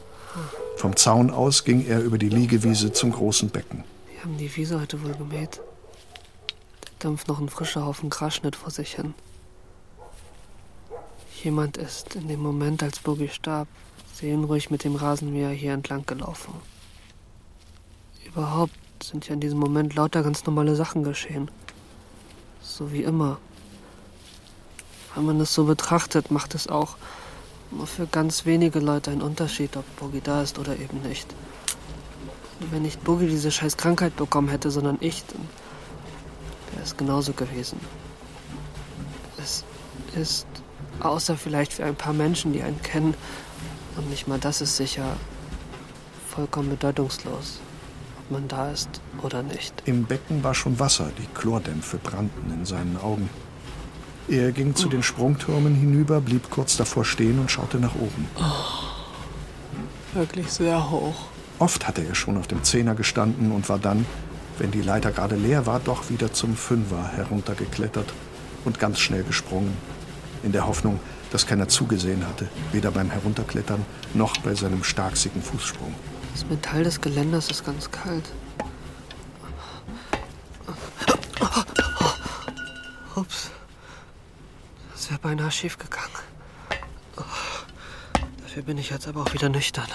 Vom Zaun aus ging er über die Liegewiese zum großen Becken. Wir haben die Wiese heute wohl gemäht. Da dampft noch ein frischer Haufen Grasschnitt vor sich hin. Jemand ist in dem Moment, als Boogie starb, seelenruhig mit dem Rasenmäher hier entlang gelaufen. Überhaupt sind ja in diesem Moment lauter ganz normale Sachen geschehen. So wie immer. Wenn man es so betrachtet, macht es auch nur für ganz wenige Leute einen Unterschied, ob Boogie da ist oder eben nicht. Wenn nicht Boogie diese scheiß Krankheit bekommen hätte, sondern ich, dann wäre es genauso gewesen. Es ist, außer vielleicht für ein paar Menschen, die einen kennen, und nicht mal das ist sicher, vollkommen bedeutungslos, ob man da ist oder nicht. Im Becken war schon Wasser, die Chlordämpfe brannten in seinen Augen. Er ging zu den Sprungtürmen hinüber, blieb kurz davor stehen und schaute nach oben. Wirklich sehr hoch. Oft hatte er schon auf dem Zehner gestanden und war dann, wenn die Leiter gerade leer war, doch wieder zum Fünfer heruntergeklettert und ganz schnell gesprungen, in der Hoffnung, dass keiner zugesehen hatte, weder beim Herunterklettern noch bei seinem starksigen Fußsprung. Das Metall des Geländers ist ganz kalt. Ups. Das wäre beinahe schief gegangen. Dafür bin ich jetzt aber auch wieder nüchtern.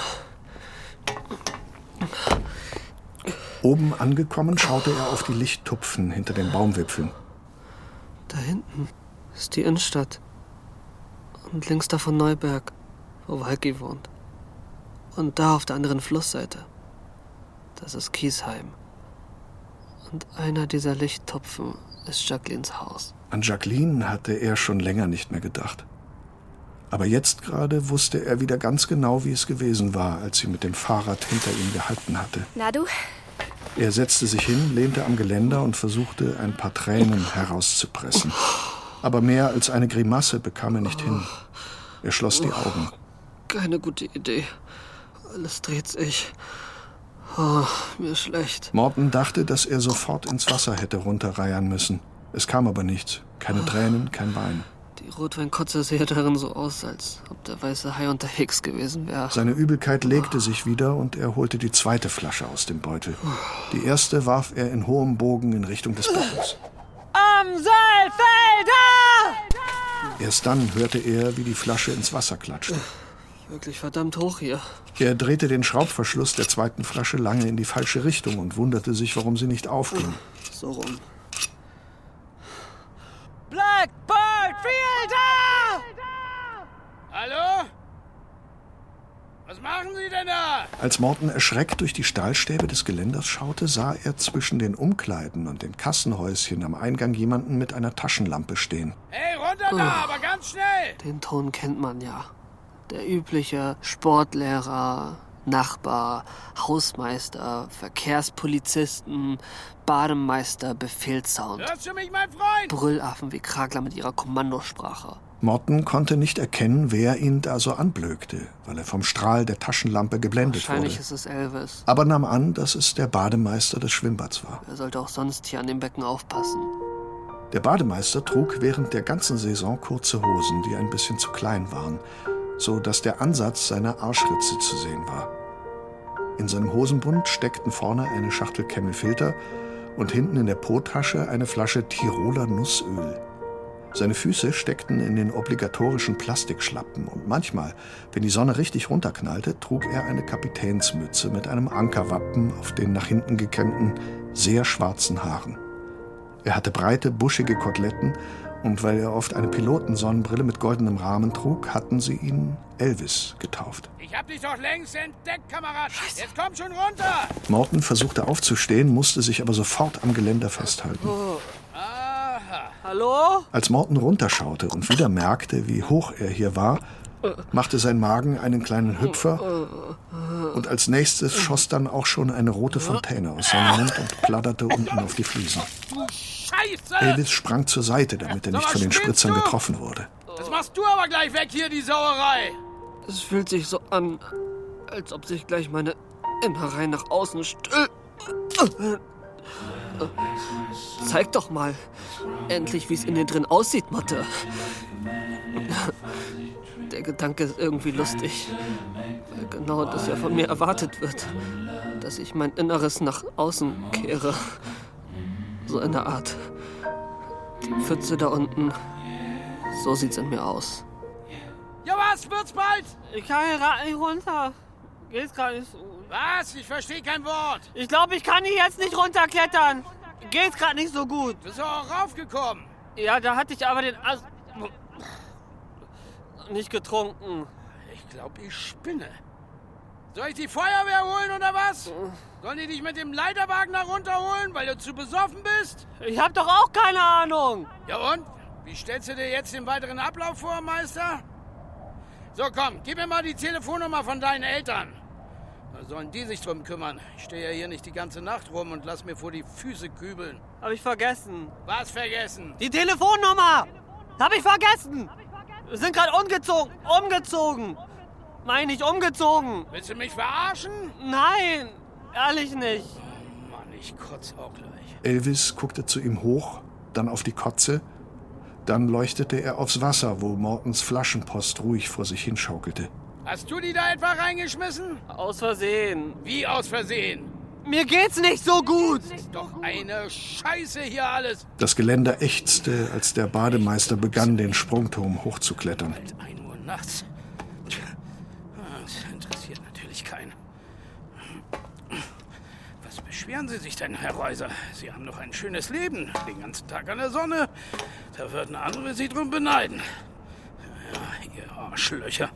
Oben angekommen, schaute er auf die Lichttupfen hinter den Baumwipfeln. Da hinten ist die Innenstadt. Und links davon Neuberg, wo Walki wohnt. Und da auf der anderen Flussseite. Das ist Kiesheim. Und einer dieser Lichttupfen ist Jacquelines Haus. An Jacqueline hatte er schon länger nicht mehr gedacht. Aber jetzt gerade wusste er wieder ganz genau, wie es gewesen war, als sie mit dem Fahrrad hinter ihm gehalten hatte. Na du? Er setzte sich hin, lehnte am Geländer und versuchte, ein paar Tränen herauszupressen. Aber mehr als eine Grimasse bekam er nicht hin. Er schloss die Augen. Keine gute Idee. Alles dreht sich. Oh, mir schlecht. Morton dachte, dass er sofort ins Wasser hätte runterreiern müssen. Es kam aber nichts. Keine Tränen, kein Wein. Die Rotweinkotze sah darin so aus, als ob der weiße Hai unterwegs gewesen wäre. Seine Übelkeit legte sich wieder und er holte die zweite Flasche aus dem Beutel. Die erste warf er in hohem Bogen in Richtung des Beckens. Am Seilfelder! Erst dann hörte er, wie die Flasche ins Wasser klatschte. Wirklich verdammt hoch hier. Er drehte den Schraubverschluss der zweiten Flasche lange in die falsche Richtung und wunderte sich, warum sie nicht aufging. So rum. Blackbird Fielder! Hallo? Was machen Sie denn da? Als Morton erschreckt durch die Stahlstäbe des Geländers schaute, sah er zwischen den Umkleiden und den Kassenhäuschen am Eingang jemanden mit einer Taschenlampe stehen. Hey, runter da, Oh. aber ganz schnell! Den Ton kennt man ja. Der übliche Sportlehrer, Nachbar, Hausmeister, Verkehrspolizisten, Bademeister, Befehlssound. Hörst du mich, mein Freund? Brüllaffen wie Kragler mit ihrer Kommandosprache. Morton konnte nicht erkennen, wer ihn da so anblökte, weil er vom Strahl der Taschenlampe geblendet Wahrscheinlich wurde. ist es Elvis. Aber nahm an, dass es der Bademeister des Schwimmbads war. Wer sollte auch sonst hier an dem Becken aufpassen? Der Bademeister trug während der ganzen Saison kurze Hosen, die ein bisschen zu klein waren, so dass der Ansatz seiner Arschritze zu sehen war. In seinem Hosenbund steckten vorne eine Schachtel Camelfilter und hinten in der Po-Tasche eine Flasche Tiroler Nussöl. Seine Füße steckten in den obligatorischen Plastikschlappen und manchmal, wenn die Sonne richtig runterknallte, trug er eine Kapitänsmütze mit einem Ankerwappen auf den nach hinten gekämmten, sehr schwarzen Haaren. Er hatte breite, buschige Koteletten und weil er oft eine Pilotensonnenbrille mit goldenem Rahmen trug, hatten sie ihn Elvis getauft. Ich hab dich doch längst entdeckt, Kamerad. Jetzt komm schon runter! Morton versuchte aufzustehen, musste sich aber sofort am Geländer festhalten. Oh. Aha. Hallo? Als Morton runterschaute und wieder merkte, wie hoch er hier war, machte sein Magen einen kleinen Hüpfer und als nächstes schoss dann auch schon eine rote Fontäne aus seinem Mund und platterte unten auf die Fliesen. Du Scheiße! Elvis sprang zur Seite, damit er nicht von den Spritzern getroffen wurde. Das machst du aber gleich weg hier, die Sauerei. Es fühlt sich so an, als ob sich gleich meine Innereien nach außen still. Zeig doch mal endlich, wie es in dir drin aussieht, Mathe. Der Gedanke ist irgendwie lustig, weil genau das ja von mir erwartet wird, dass ich mein Inneres nach außen kehre. So in der Art. Die Pfütze da unten, so sieht's in mir aus. Ja, was? Wird's bald? Ich kann hier gerade nicht runter. Geht's gerade nicht so. Was? Ich verstehe kein Wort. Ich glaube, ich kann hier jetzt nicht runterklettern. Geht's gerade nicht so gut. Bist du auch raufgekommen? Ja, da hatte ich aber den Ast nicht getrunken. Ich glaube, ich spinne. Soll ich die Feuerwehr holen oder was? Sollen die dich mit dem Leiterwagen da runterholen, weil du zu besoffen bist? Ich hab doch auch keine Ahnung. Ja und? Wie stellst du dir jetzt den weiteren Ablauf vor, Meister? So, komm, gib mir mal die Telefonnummer von deinen Eltern. Da sollen die sich drum kümmern. Ich stehe ja hier nicht die ganze Nacht rum und lass mir vor die Füße kübeln. Hab ich vergessen. Was vergessen? Die Telefonnummer! Hab ich vergessen! Wir sind gerade umgezogen. Umgezogen! Meine ich umgezogen! Willst du mich verarschen? Nein! Ehrlich nicht. Oh Mann, ich kotze auch gleich. Elvis guckte zu ihm hoch, dann auf die Kotze. Dann leuchtete er aufs Wasser, wo Mortens Flaschenpost ruhig vor sich hinschaukelte. Hast du die da etwa reingeschmissen? Aus Versehen. Wie aus Versehen? Mir geht's nicht so gut. Ist doch eine Scheiße hier alles. Das Geländer ächzte, als der Bademeister begann, den Sprungturm hochzuklettern. Ein Uhr nachts. Das interessiert natürlich keinen. Was beschweren Sie sich denn, Herr Reuser? Sie haben doch ein schönes Leben. Den ganzen Tag an der Sonne. Da würden andere Sie drum beneiden. Ja, ihr Arschlöcher.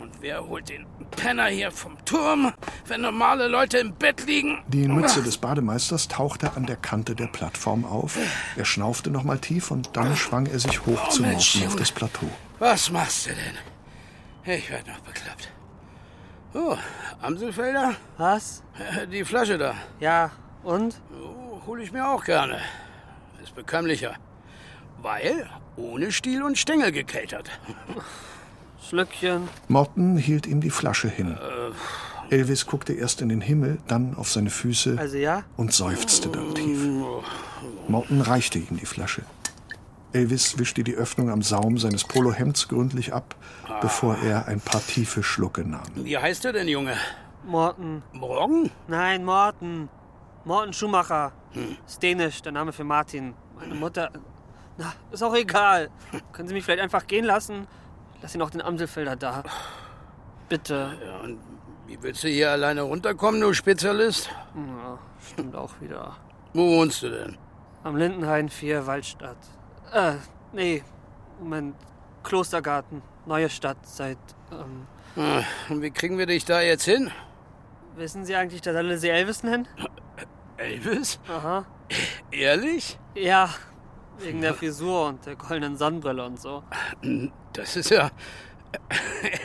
Und wer holt den Penner hier vom Turm, wenn normale Leute im Bett liegen? Die Mütze des Bademeisters tauchte an der Kante der Plattform auf. Er schnaufte nochmal tief und dann schwang er sich hoch Oh, zu Mensch, Morten auf das Plateau. Was machst du denn? Ich werde noch bekloppt. Oh, Amselfelder? Was? Die Flasche da. Ja, und? Oh, hol ich mir auch gerne. Ist bekömmlicher. Weil ohne Stiel und Stängel gekeltert. Schlückchen. Morten hielt ihm die Flasche hin. Äh. Elvis guckte erst in den Himmel, dann auf seine Füße Also ja? und seufzte dann tief. Morten reichte ihm die Flasche. Elvis wischte die Öffnung am Saum seines Polohemds gründlich ab, bevor er ein paar tiefe Schlucke nahm. Wie heißt er denn, Junge? Morten. Morgen? Nein, Morten. Morten Schumacher. Hm. Ist dänisch, der Name für Martin. Meine Mutter. Na, ist auch egal. Können Sie mich vielleicht einfach gehen lassen? Lass ihn auch den Amselfelder da. Bitte. Ja, und wie willst du hier alleine runterkommen, du Spezialist? Ja, stimmt auch wieder. Wo wohnst du denn? Am Lindenhain 4, Waldstadt. Äh, nee. Moment. Klostergarten. Neue Stadt seit. Ähm, Ah, Und wie kriegen wir dich da jetzt hin? wissen Sie eigentlich, dass alle Sie Elvis nennen? Elvis? Aha. Ehrlich? Ja. Wegen der Frisur und der goldenen Sonnenbrille und so. Das ist ja.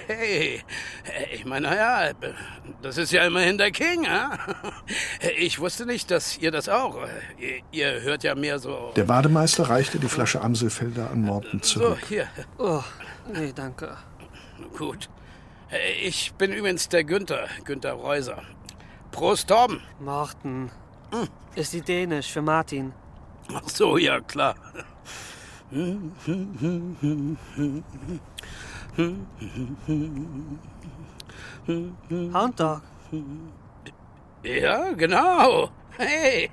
Hey, ich meine, naja, das ist ja immerhin der King, ja? Ich wusste nicht, dass ihr das auch. Ihr, ihr hört ja mehr so. Der Bademeister reichte die Flasche Amselfelder an Morten So, zurück. hier. Oh, nee, danke. Gut. Ich bin übrigens der Günther, Günther Reuser. Prost, Torben. Morten. Ist die dänisch für Martin. Ach so, ja, klar. Hound Dog. Ja, genau. Hey,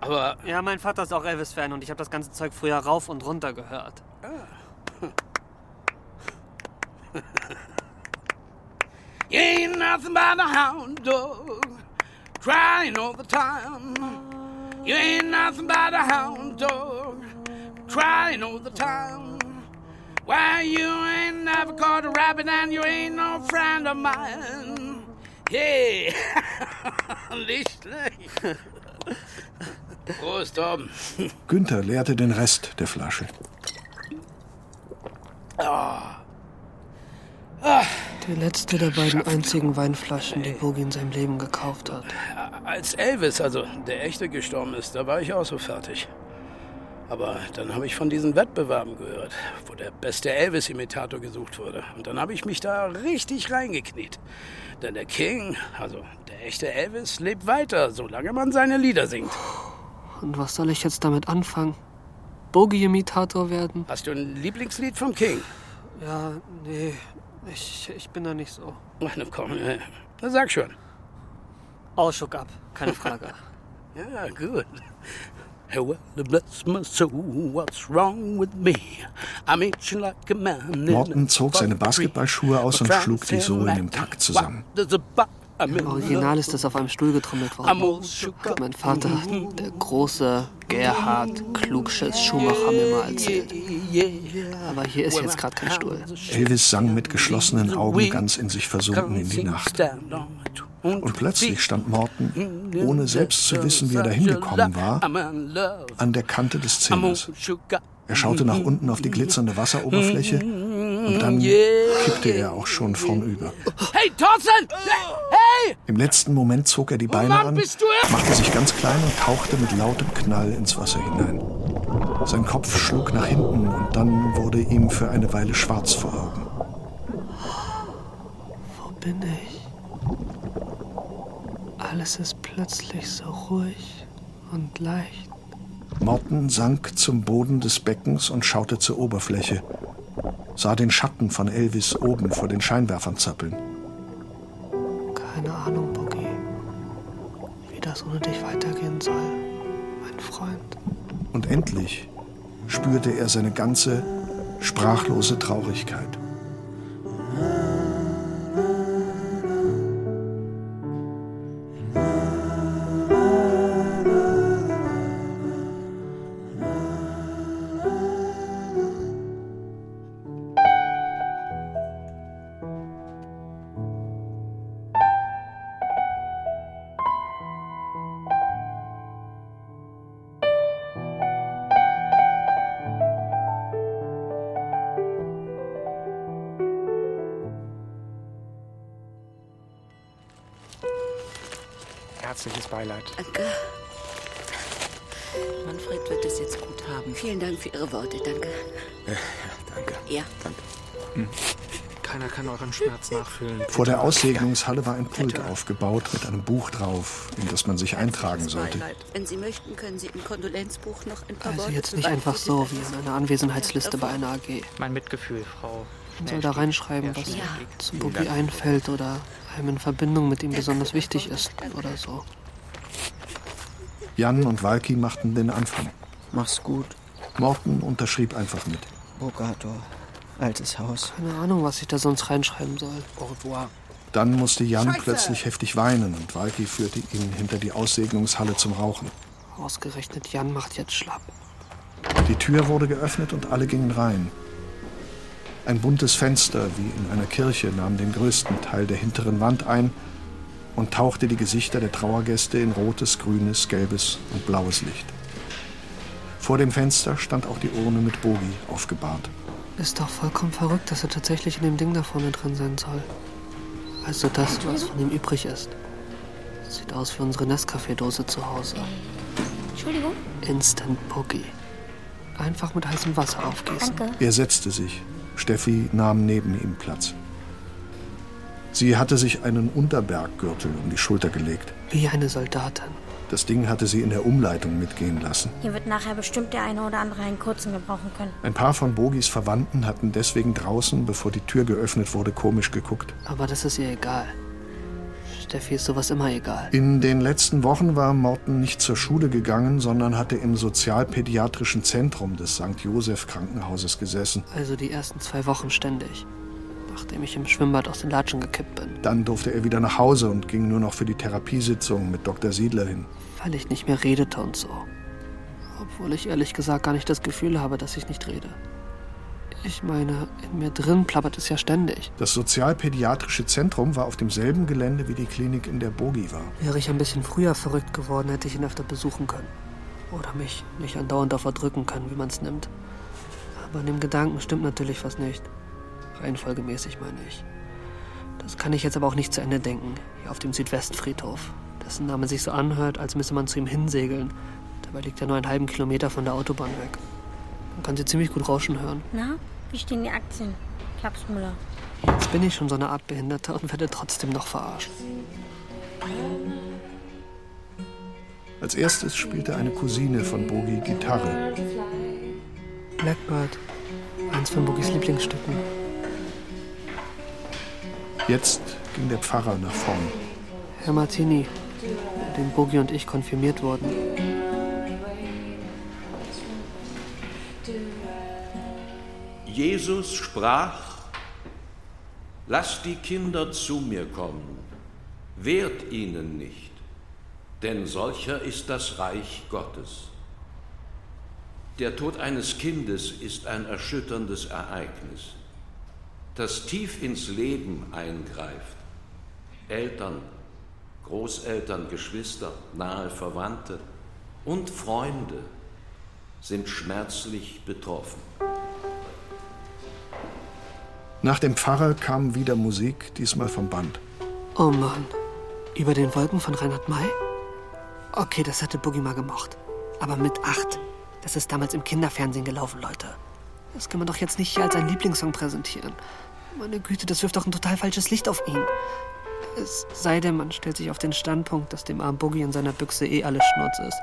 aber Ja, mein Vater ist auch Elvis-Fan und ich habe das ganze Zeug früher rauf und runter gehört. You ain't nothing but a hound dog, crying all the time. You ain't nothing but a hound dog, crying all the time. Why, you ain't never caught a rabbit and you ain't no friend of mine. Hey, nicht schlecht. Prost, Tom. Günther leerte den Rest der Flasche. Ah. Die letzte der beiden einzigen Weinflaschen, die Bogi in seinem Leben gekauft hat. Als Elvis, also der echte gestorben ist, da war ich auch so fertig. Aber dann habe ich von diesen Wettbewerben gehört, wo der beste Elvis-Imitator gesucht wurde. Und dann habe ich mich da richtig reingekniet. Denn der King, also der echte Elvis, lebt weiter, solange man seine Lieder singt. Und was soll ich jetzt damit anfangen? Boogie-Imitator werden? Hast du ein Lieblingslied vom King? Ja, nee, ich, ich bin da nicht so. Na komm, äh, na sag schon. Ausschuck ab, keine Frage. ja, gut. Hey, well, bless my soul, what's wrong with me? I'm itching like a man. Morton zog seine Basketballschuhe aus und schlug die Sohlen im Takt zusammen. Im Original ist das auf einem Stuhl getrommelt worden. Mein Vater, der große Gerhard Klugschiss Schumacher, mir mal erzählt. Aber hier ist jetzt gerade kein Stuhl. Elvis sang mit geschlossenen Augen ganz in sich versunken in die Nacht. Und plötzlich stand Morton, ohne selbst zu wissen, wie er dahin gekommen war, an der Kante des Zimmers. Er schaute nach unten auf die glitzernde Wasseroberfläche und dann kippte er auch schon vornüber. Hey, Thorsten! Hey! Im letzten Moment zog er die Beine Mann, an, machte sich ganz klein und tauchte mit lautem Knall ins Wasser hinein. Sein Kopf schlug nach hinten und dann wurde ihm für eine Weile schwarz vor Augen. Wo bin ich? Alles ist plötzlich so ruhig und leicht. Morton sank zum Boden des Beckens und schaute zur Oberfläche, sah den Schatten von Elvis oben vor den Scheinwerfern zappeln. Keine Ahnung, Boogie, wie das ohne dich weitergehen soll, mein Freund. Und endlich spürte er seine ganze sprachlose Traurigkeit. Ihre Worte, danke. danke. Ja. Keiner kann euren Schmerz nachfühlen. Vor der Aussegnungshalle war ein Pult aufgebaut mit einem Buch drauf, in das man sich eintragen sollte. Wenn Sie möchten, können Sie im Kondolenzbuch noch ein paar Also Worte jetzt nicht einfach so wie in einer Anwesenheitsliste bei einer AG. Mein Mitgefühl, Frau. Man soll da reinschreiben, was Ja. zu Boogie einfällt oder einem in Verbindung mit ihm besonders wichtig ist oder so. Jan und Walki machten den Anfang. Mach's gut. Morton unterschrieb einfach mit. Bogato. Altes Haus. Keine Ahnung, was ich da sonst reinschreiben soll. Au revoir. Dann musste Jan plötzlich heftig weinen und Walki führte ihn hinter die Aussegnungshalle zum Rauchen. Ausgerechnet Jan macht jetzt schlapp. Die Tür wurde geöffnet und alle gingen rein. Ein buntes Fenster wie in einer Kirche nahm den größten Teil der hinteren Wand ein und tauchte die Gesichter der Trauergäste in rotes, grünes, gelbes und blaues Licht. Vor dem Fenster stand auch die Urne mit Bogi aufgebahrt. Ist doch vollkommen verrückt, dass er tatsächlich in dem Ding da vorne drin sein soll. Also das, was von ihm übrig ist. Sieht aus wie unsere Nescafé-Dose zu Hause. Entschuldigung? Instant Boogie. Einfach mit heißem Wasser aufgießen. Danke. Er setzte sich. Steffi nahm neben ihm Platz. Sie hatte sich einen Unterberggürtel um die Schulter gelegt. Wie eine Soldatin. Das Ding hatte sie in der Umleitung mitgehen lassen. Hier wird nachher bestimmt der eine oder andere einen kurzen gebrauchen können. Ein paar von Bogis Verwandten hatten deswegen draußen, bevor die Tür geöffnet wurde, komisch geguckt. Aber das ist ihr egal. Steffi ist sowas immer egal. In den letzten Wochen war Morten nicht zur Schule gegangen, sondern hatte im sozialpädiatrischen Zentrum des St. Joseph Krankenhauses gesessen. Also die ersten zwei Wochen ständig. Nachdem ich im Schwimmbad aus den Latschen gekippt bin. Dann durfte er wieder nach Hause und ging nur noch für die Therapiesitzung mit Dr. Siedler hin. Weil ich nicht mehr redete und so. Obwohl ich ehrlich gesagt gar nicht das Gefühl habe, dass ich nicht rede. Ich meine, in mir drin plappert es ja ständig. Das sozialpädiatrische Zentrum war auf demselben Gelände wie die Klinik, in der Bogi war. Wäre ich ein bisschen früher verrückt geworden, hätte ich ihn öfter besuchen können. Oder mich nicht andauernd davor drücken können, wie man es nimmt. Aber in dem Gedanken stimmt natürlich was nicht. Reihenfolgemäßig meine ich. Das kann ich jetzt aber auch nicht zu Ende denken, hier auf dem Südwestfriedhof, dessen Name sich so anhört, als müsse man zu ihm hinsegeln, Dabei liegt er nur einen halben Kilometer von der Autobahn weg. Man kann sie ziemlich gut rauschen hören. Na, wie stehen die Aktien? Klapsmüller. Jetzt bin ich schon so eine Art Behinderter und werde trotzdem noch verarscht. Als erstes spielte eine Cousine von Bogi Gitarre. Blackbird, eins von Boogies Lieblingsstücken. Jetzt ging der Pfarrer nach vorn. Herr Martini, dem Boogie und ich konfirmiert wurden. Jesus sprach, Lasst die Kinder zu mir kommen, wehrt ihnen nicht, denn solcher ist das Reich Gottes. Der Tod eines Kindes ist ein erschütterndes Ereignis, das tief ins Leben eingreift. Eltern, Großeltern, Geschwister, nahe Verwandte und Freunde sind schmerzlich betroffen. Nach dem Pfarrer kam wieder Musik, diesmal vom Band. Oh Mann. Über den Wolken von Reinhard May? Okay, das hatte Boogie mal gemocht. Aber mit acht. Das ist damals im Kinderfernsehen gelaufen, Leute. Das kann man doch jetzt nicht hier als sein Lieblingssong präsentieren. Meine Güte, das wirft doch ein total falsches Licht auf ihn. Es sei denn, man stellt sich auf den Standpunkt, dass dem armen Boogie in seiner Büchse eh alles Schnurz ist.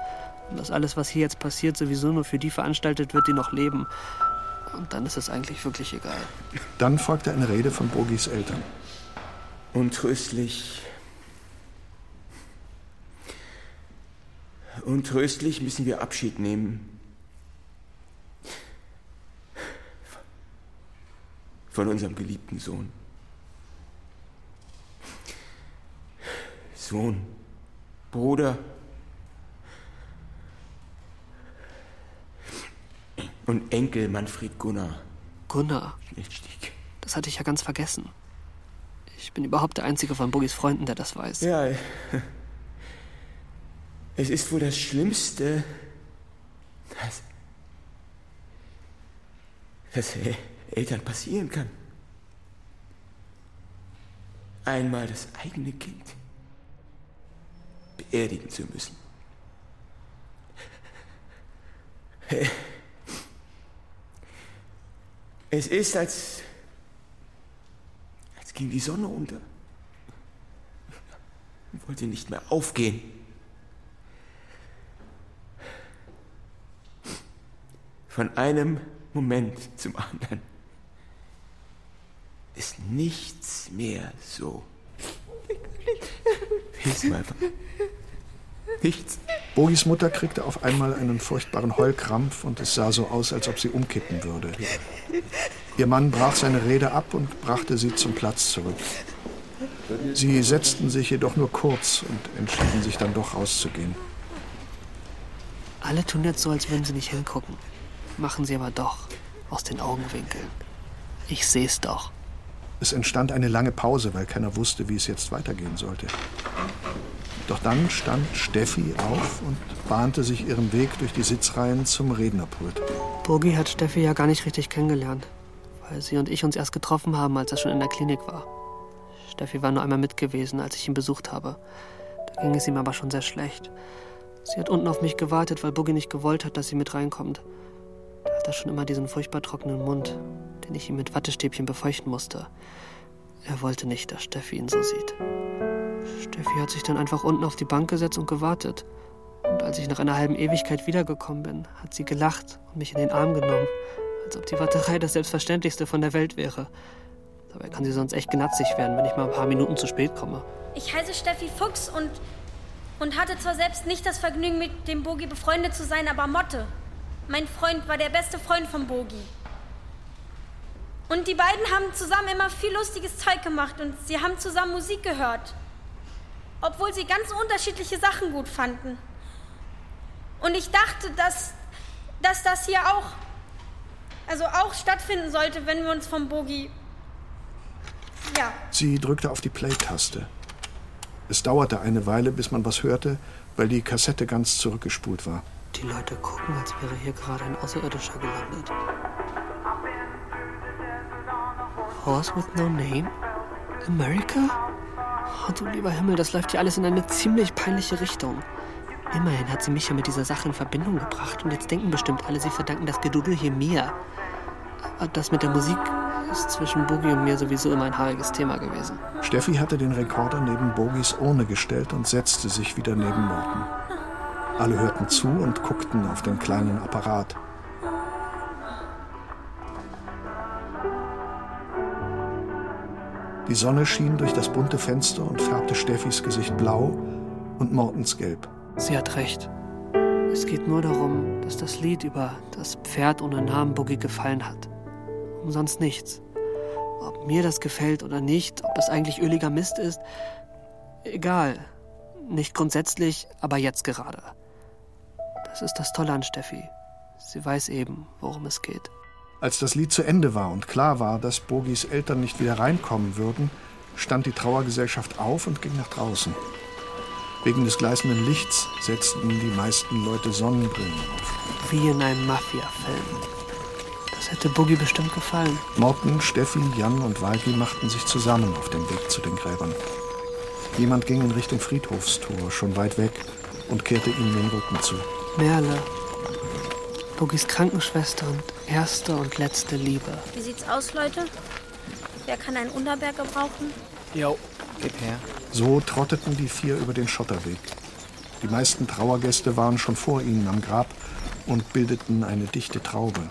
Und dass alles, was hier jetzt passiert, sowieso nur für die veranstaltet wird, die noch leben. Und dann ist es eigentlich wirklich egal. Dann folgte eine Rede von Bogis Eltern. Untröstlich. Untröstlich müssen wir Abschied nehmen. Von unserem geliebten Sohn. Sohn, Bruder und Enkel Manfred Gunnar. Gunnar? Schnittstieg. Das hatte ich ja ganz vergessen. Ich bin überhaupt der einzige von Boogis Freunden, der das weiß. Ja, es ist wohl das Schlimmste, das, das Eltern passieren kann. Einmal das eigene Kind beerdigen zu müssen. Es ist, als, als ging die Sonne unter. Und wollte nicht mehr aufgehen. Von einem Moment zum anderen ist nichts mehr so. Mal. Nichts. Bogis Mutter kriegte auf einmal einen furchtbaren Heulkrampf und es sah so aus, als ob sie umkippen würde. Ihr Mann brach seine Rede ab und brachte sie zum Platz zurück. Sie setzten sich jedoch nur kurz und entschieden sich dann doch rauszugehen. Alle tun jetzt so, als würden sie nicht hingucken. Machen sie aber doch. Aus den Augenwinkeln. Ich seh's doch. Es entstand eine lange Pause, weil keiner wusste, wie es jetzt weitergehen sollte. Doch dann stand Steffi auf und bahnte sich ihren Weg durch die Sitzreihen zum Rednerpult. Burgi hat Steffi ja gar nicht richtig kennengelernt, weil sie und ich uns erst getroffen haben, als er schon in der Klinik war. Steffi war nur einmal mit gewesen, als ich ihn besucht habe. Da ging es ihm aber schon sehr schlecht. Sie hat unten auf mich gewartet, weil Boogie nicht gewollt hat, dass sie mit reinkommt. Hat er schon immer diesen furchtbar trockenen Mund, den ich ihm mit Wattestäbchen befeuchten musste. Er wollte nicht, dass Steffi ihn so sieht. Steffi hat sich dann einfach unten auf die Bank gesetzt und gewartet. Und als ich nach einer halben Ewigkeit wiedergekommen bin, hat sie gelacht und mich in den Arm genommen, als ob die Warterei das Selbstverständlichste von der Welt wäre. Dabei kann sie sonst echt gnatzig werden, wenn ich mal ein paar Minuten zu spät komme. Ich heiße Steffi Fuchs und, und hatte zwar selbst nicht das Vergnügen, mit dem Bogi befreundet zu sein, aber Motte. Mein Freund war der beste Freund von Bogi. Und die beiden haben zusammen immer viel lustiges Zeug gemacht und sie haben zusammen Musik gehört. Obwohl sie ganz unterschiedliche Sachen gut fanden. Und ich dachte, dass, dass das hier auch, also auch stattfinden sollte, wenn wir uns vom Bogi. Ja. Sie drückte auf die Play-Taste. Es dauerte eine Weile, bis man was hörte, weil die Kassette ganz zurückgespult war. Die Leute gucken, als wäre hier gerade ein Außerirdischer gelandet. Horse with no name? America? Oh, du lieber Himmel, das läuft hier alles in eine ziemlich peinliche Richtung. Immerhin hat sie mich ja mit dieser Sache in Verbindung gebracht und jetzt denken bestimmt alle, sie verdanken das Gedudel hier mir. Aber das mit der Musik ist zwischen Boogie und mir sowieso immer ein haariges Thema gewesen. Steffi hatte den Rekorder neben Bogies Urne gestellt und setzte sich wieder neben Morten. Alle hörten zu und guckten auf den kleinen Apparat. Die Sonne schien durch das bunte Fenster und färbte Steffis Gesicht blau und Mortens gelb. Sie hat recht. Es geht nur darum, dass das Lied über das Pferd ohne Namen Boogie gefallen hat. Umsonst nichts. Ob mir das gefällt oder nicht, ob es eigentlich öliger Mist ist, egal. Nicht grundsätzlich, aber jetzt gerade. Das ist das Tolle an Steffi. Sie weiß eben, worum es geht. Als das Lied zu Ende war und klar war, dass Bogis Eltern nicht wieder reinkommen würden, stand die Trauergesellschaft auf und ging nach draußen. Wegen des gleißenden Lichts setzten die meisten Leute Sonnenbrillen auf. Wie in einem Mafia-Film. Das hätte Boogie bestimmt gefallen. Morten, Steffi, Jan und Walki machten sich zusammen auf den Weg zu den Gräbern. Jemand ging in Richtung Friedhofstor, schon weit weg, und kehrte ihnen den Rücken zu. Merle. Boogies Krankenschwester und erste und letzte Liebe. Wie sieht's aus, Leute? Wer kann einen Unterberg gebrauchen? Jo. Gib her. So trotteten die vier über den Schotterweg. Die meisten Trauergäste waren schon vor ihnen am Grab und bildeten eine dichte Traube.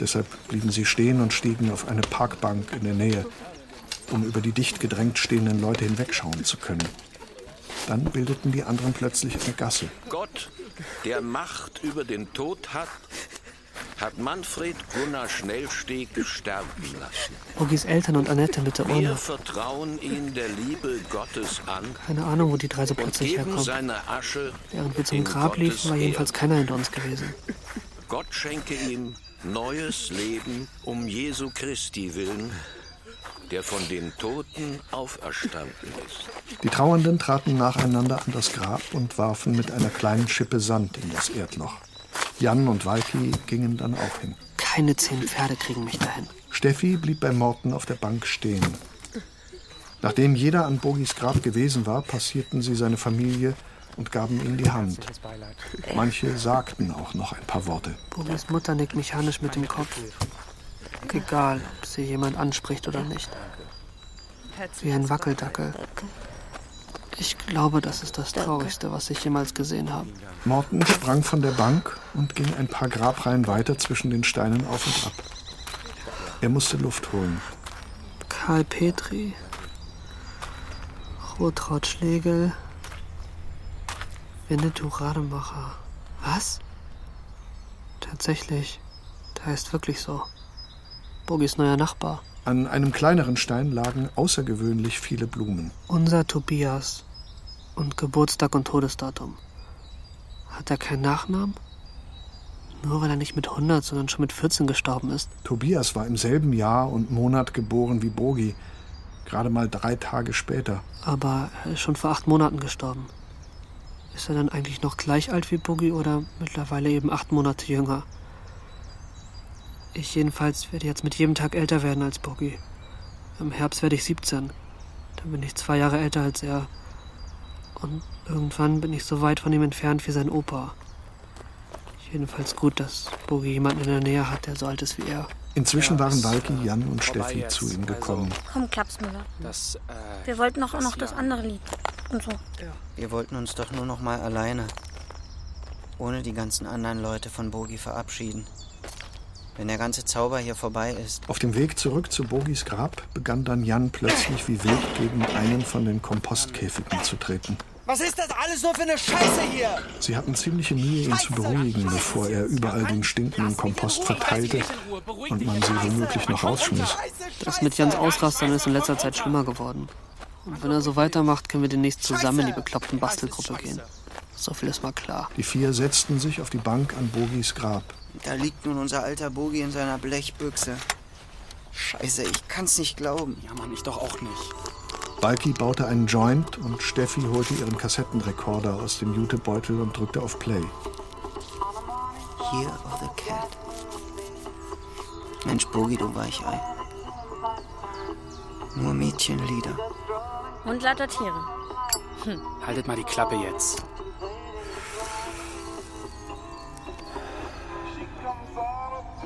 Deshalb blieben sie stehen und stiegen auf eine Parkbank in der Nähe, um über die dicht gedrängt stehenden Leute hinwegschauen zu können. Dann bildeten die anderen plötzlich eine Gasse. Gott, der Macht über den Tod hat, hat Manfred Gunnar Schnellsteg sterben lassen. Boogies Eltern und Annette mit der Wir Urne. vertrauen ihn der Liebe Gottes an Keine Ahnung, wo die drei so plötzlich herkommen. seine Asche Während wir zum Grab liefen, war jedenfalls keiner hinter uns gewesen. Gott schenke ihm neues Leben um Jesu Christi willen, der von den Toten auferstanden ist. Die Trauernden traten nacheinander an das Grab und warfen mit einer kleinen Schippe Sand in das Erdloch. Jan und Walki gingen dann auch hin. Keine zehn Pferde kriegen mich dahin. Steffi blieb bei Morten auf der Bank stehen. Nachdem jeder an Bogis Grab gewesen war, passierten sie seine Familie und gaben ihm die Hand. Manche sagten auch noch ein paar Worte. Boogies Mutter nickt mechanisch mit dem Kopf. Egal, sie jemand anspricht oder nicht. Wie ein Wackeldackel. Ich glaube, das ist das Traurigste, was ich jemals gesehen habe. Morten sprang von der Bank und ging ein paar Grabreihen weiter zwischen den Steinen auf und ab. Er musste Luft holen. Karl Petri, Rotraud Schlegel, Winnetou Rademacher. Was? Tatsächlich, der heißt wirklich so. Bogis neuer Nachbar. An einem kleineren Stein lagen außergewöhnlich viele Blumen. Unser Tobias. Und Geburtstag und Todesdatum. Hat er keinen Nachnamen? Nur weil er nicht mit 100, sondern schon mit 14 gestorben ist. Tobias war im selben Jahr und Monat geboren wie Bogi, gerade mal drei Tage später. Aber er ist schon vor acht Monaten gestorben. Ist er dann eigentlich noch gleich alt wie Boogie oder mittlerweile eben acht Monate jünger? Ich jedenfalls werde jetzt mit jedem Tag älter werden als Boogie. Im Herbst werde ich 17. Dann bin ich zwei Jahre älter als er. Und irgendwann bin ich so weit von ihm entfernt wie sein Opa. Jedenfalls gut, dass Boogie jemanden in der Nähe hat, der so alt ist wie er. Inzwischen waren Walki, Jan und Steffi zu ihm gekommen. Komm, Klapsmüller. Das, äh, Wir wollten auch noch das andere Lied. Und so. Wir wollten uns doch nur noch mal alleine. Ohne die ganzen anderen Leute von Bogi verabschieden. Wenn der ganze Zauber hier vorbei ist. Auf dem Weg zurück zu Bogis Grab begann dann Jan plötzlich wie wild gegen einen von den Kompostkäfigen zu treten. Was ist das alles nur für eine Scheiße hier? Sie hatten ziemliche Mühe, ihn zu beruhigen, bevor er überall den stinkenden Kompost verteilte und man sie womöglich noch rausschmiss. Das mit Jans Ausrastern ist in letzter Zeit schlimmer geworden. Und wenn er so weitermacht, können wir demnächst zusammen in die bekloppten Bastelgruppe gehen. So viel ist mal klar. Die vier setzten sich auf die Bank an Bogis Grab. Da liegt nun unser alter Bogi in seiner Blechbüchse. Scheiße, ich kann's nicht glauben. Ja, Mann, ich doch auch nicht. Balki baute einen Joint und Steffi holte ihren Kassettenrekorder aus dem Jutebeutel und drückte auf Play. Here or the cat. Mensch, Bogi, du Weichei. Nur Mädchenlieder. Und lauter Tiere. Hm. Haltet mal die Klappe jetzt.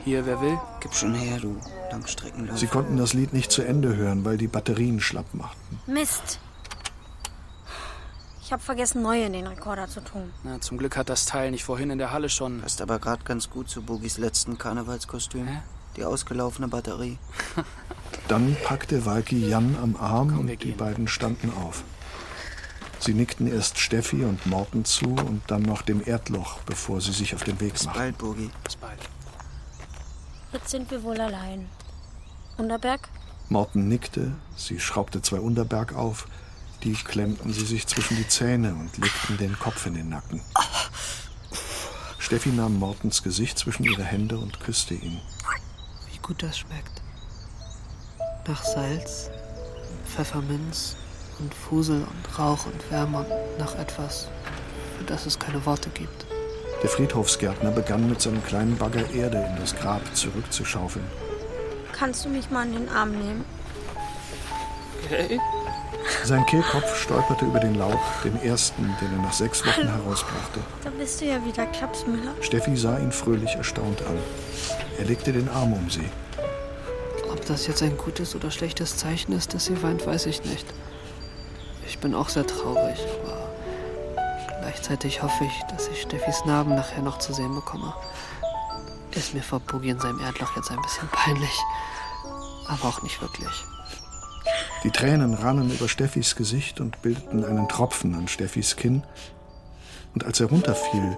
Hier, wer will? Gib schon her, du Langstreckenläufer. Sie konnten das Lied nicht zu Ende hören, weil die Batterien schlapp machten. Mist. Ich habe vergessen, neue in den Rekorder zu tun. Na, zum Glück hat das Teil nicht vorhin in der Halle schon. Passt aber gerade ganz gut zu Boogies letzten Karnevalskostüm. Die ausgelaufene Batterie. Dann packte Walki Jan am Arm und die beiden standen auf. Sie nickten erst Steffi und Morten zu und dann noch dem Erdloch, bevor sie sich auf den Weg machten. Bald, Boogie. Bis bald. Jetzt sind wir wohl allein. Unterberg? Morten nickte, sie schraubte zwei Unterberg auf, die klemmten sie sich zwischen die Zähne und legten den Kopf in den Nacken. Steffi nahm Mortens Gesicht zwischen ihre Hände und küsste ihn. Wie gut das schmeckt. Nach Salz, Pfefferminz und Fusel und Rauch und Wärme und nach etwas, für das es keine Worte gibt. Der Friedhofsgärtner begann mit seinem kleinen Bagger Erde in das Grab zurückzuschaufeln. Kannst du mich mal in den Arm nehmen? Okay. Sein Kehlkopf stolperte über den Laub, den ersten, den er nach sechs Wochen Hallo. herausbrachte. Da bist du ja wieder, Klapsmüller. Steffi sah ihn fröhlich erstaunt an. Er legte den Arm um sie. Ob das jetzt ein gutes oder schlechtes Zeichen ist, dass sie weint, weiß ich nicht. Ich bin auch sehr traurig, aber gleichzeitig hoffe ich, dass ich Steffis Narben nachher noch zu sehen bekomme. Ist mir vor Boogie in seinem Erdloch jetzt ein bisschen peinlich, aber auch nicht wirklich. Die Tränen rannen über Steffis Gesicht und bildeten einen Tropfen an Steffis Kinn. Und als er runterfiel,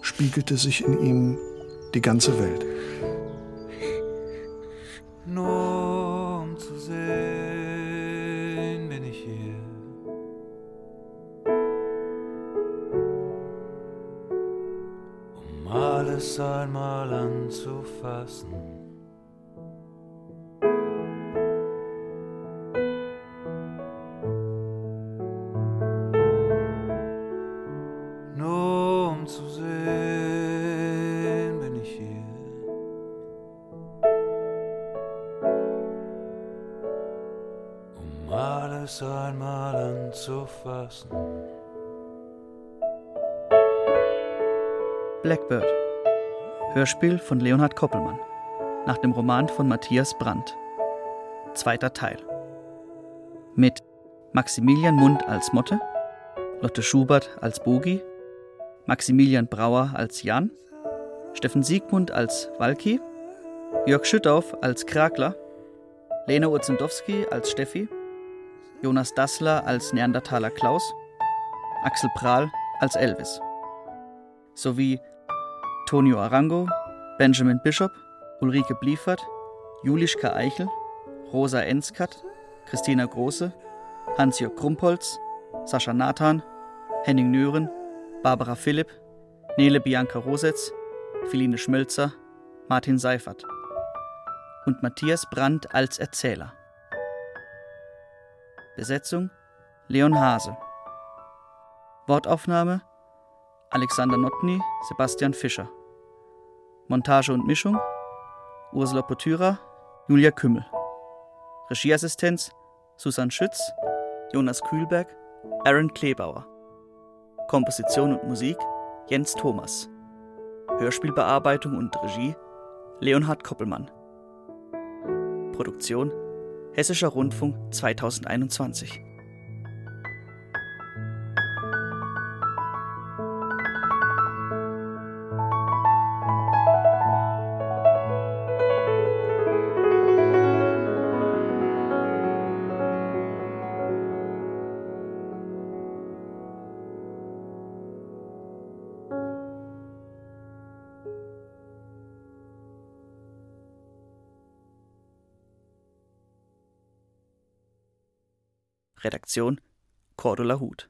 spiegelte sich in ihm die ganze Welt. Nur alles einmal anzufassen. Nur um zu sehen, bin ich hier. Um alles einmal anzufassen. Blackbird. Hörspiel von Leonhard Koppelmann. Nach dem Roman von Matthias Brandt. Zweiter Teil. Mit Maximilian Mund als Motte, Lotte Schubert als Bogi, Maximilian Brauer als Jan, Steffen Siegmund als Walki, Jörg Schüttauf als Krakler, Lena Urzendowski als Steffi, Jonas Dassler als Neandertaler Klaus, Axel Prahl als Elvis, sowie Tonio Arango, Benjamin Bishop, Ulrike Bliefert, Julischka Eichel, Rosa Enskat, Christina Große, Hans-Jörg Krumpholz, Sascha Nathan, Henning Nören, Barbara Philipp, Nele Bianca Rosetz, Philine Schmölzer, Martin Seifert und Matthias Brandt als Erzähler. Besetzung Leon Hase. Wortaufnahme Alexander Notny, Sebastian Fischer. Montage und Mischung Ursula Potyra, Julia Kümmel. Regieassistenz Susanne Schütz, Jonas Kühlberg, Aaron Klebauer. Komposition und Musik Jens Thomas. Hörspielbearbeitung und Regie Leonhard Koppelmann. Produktion Hessischer Rundfunk 2021. Redaktion Cordula Huth.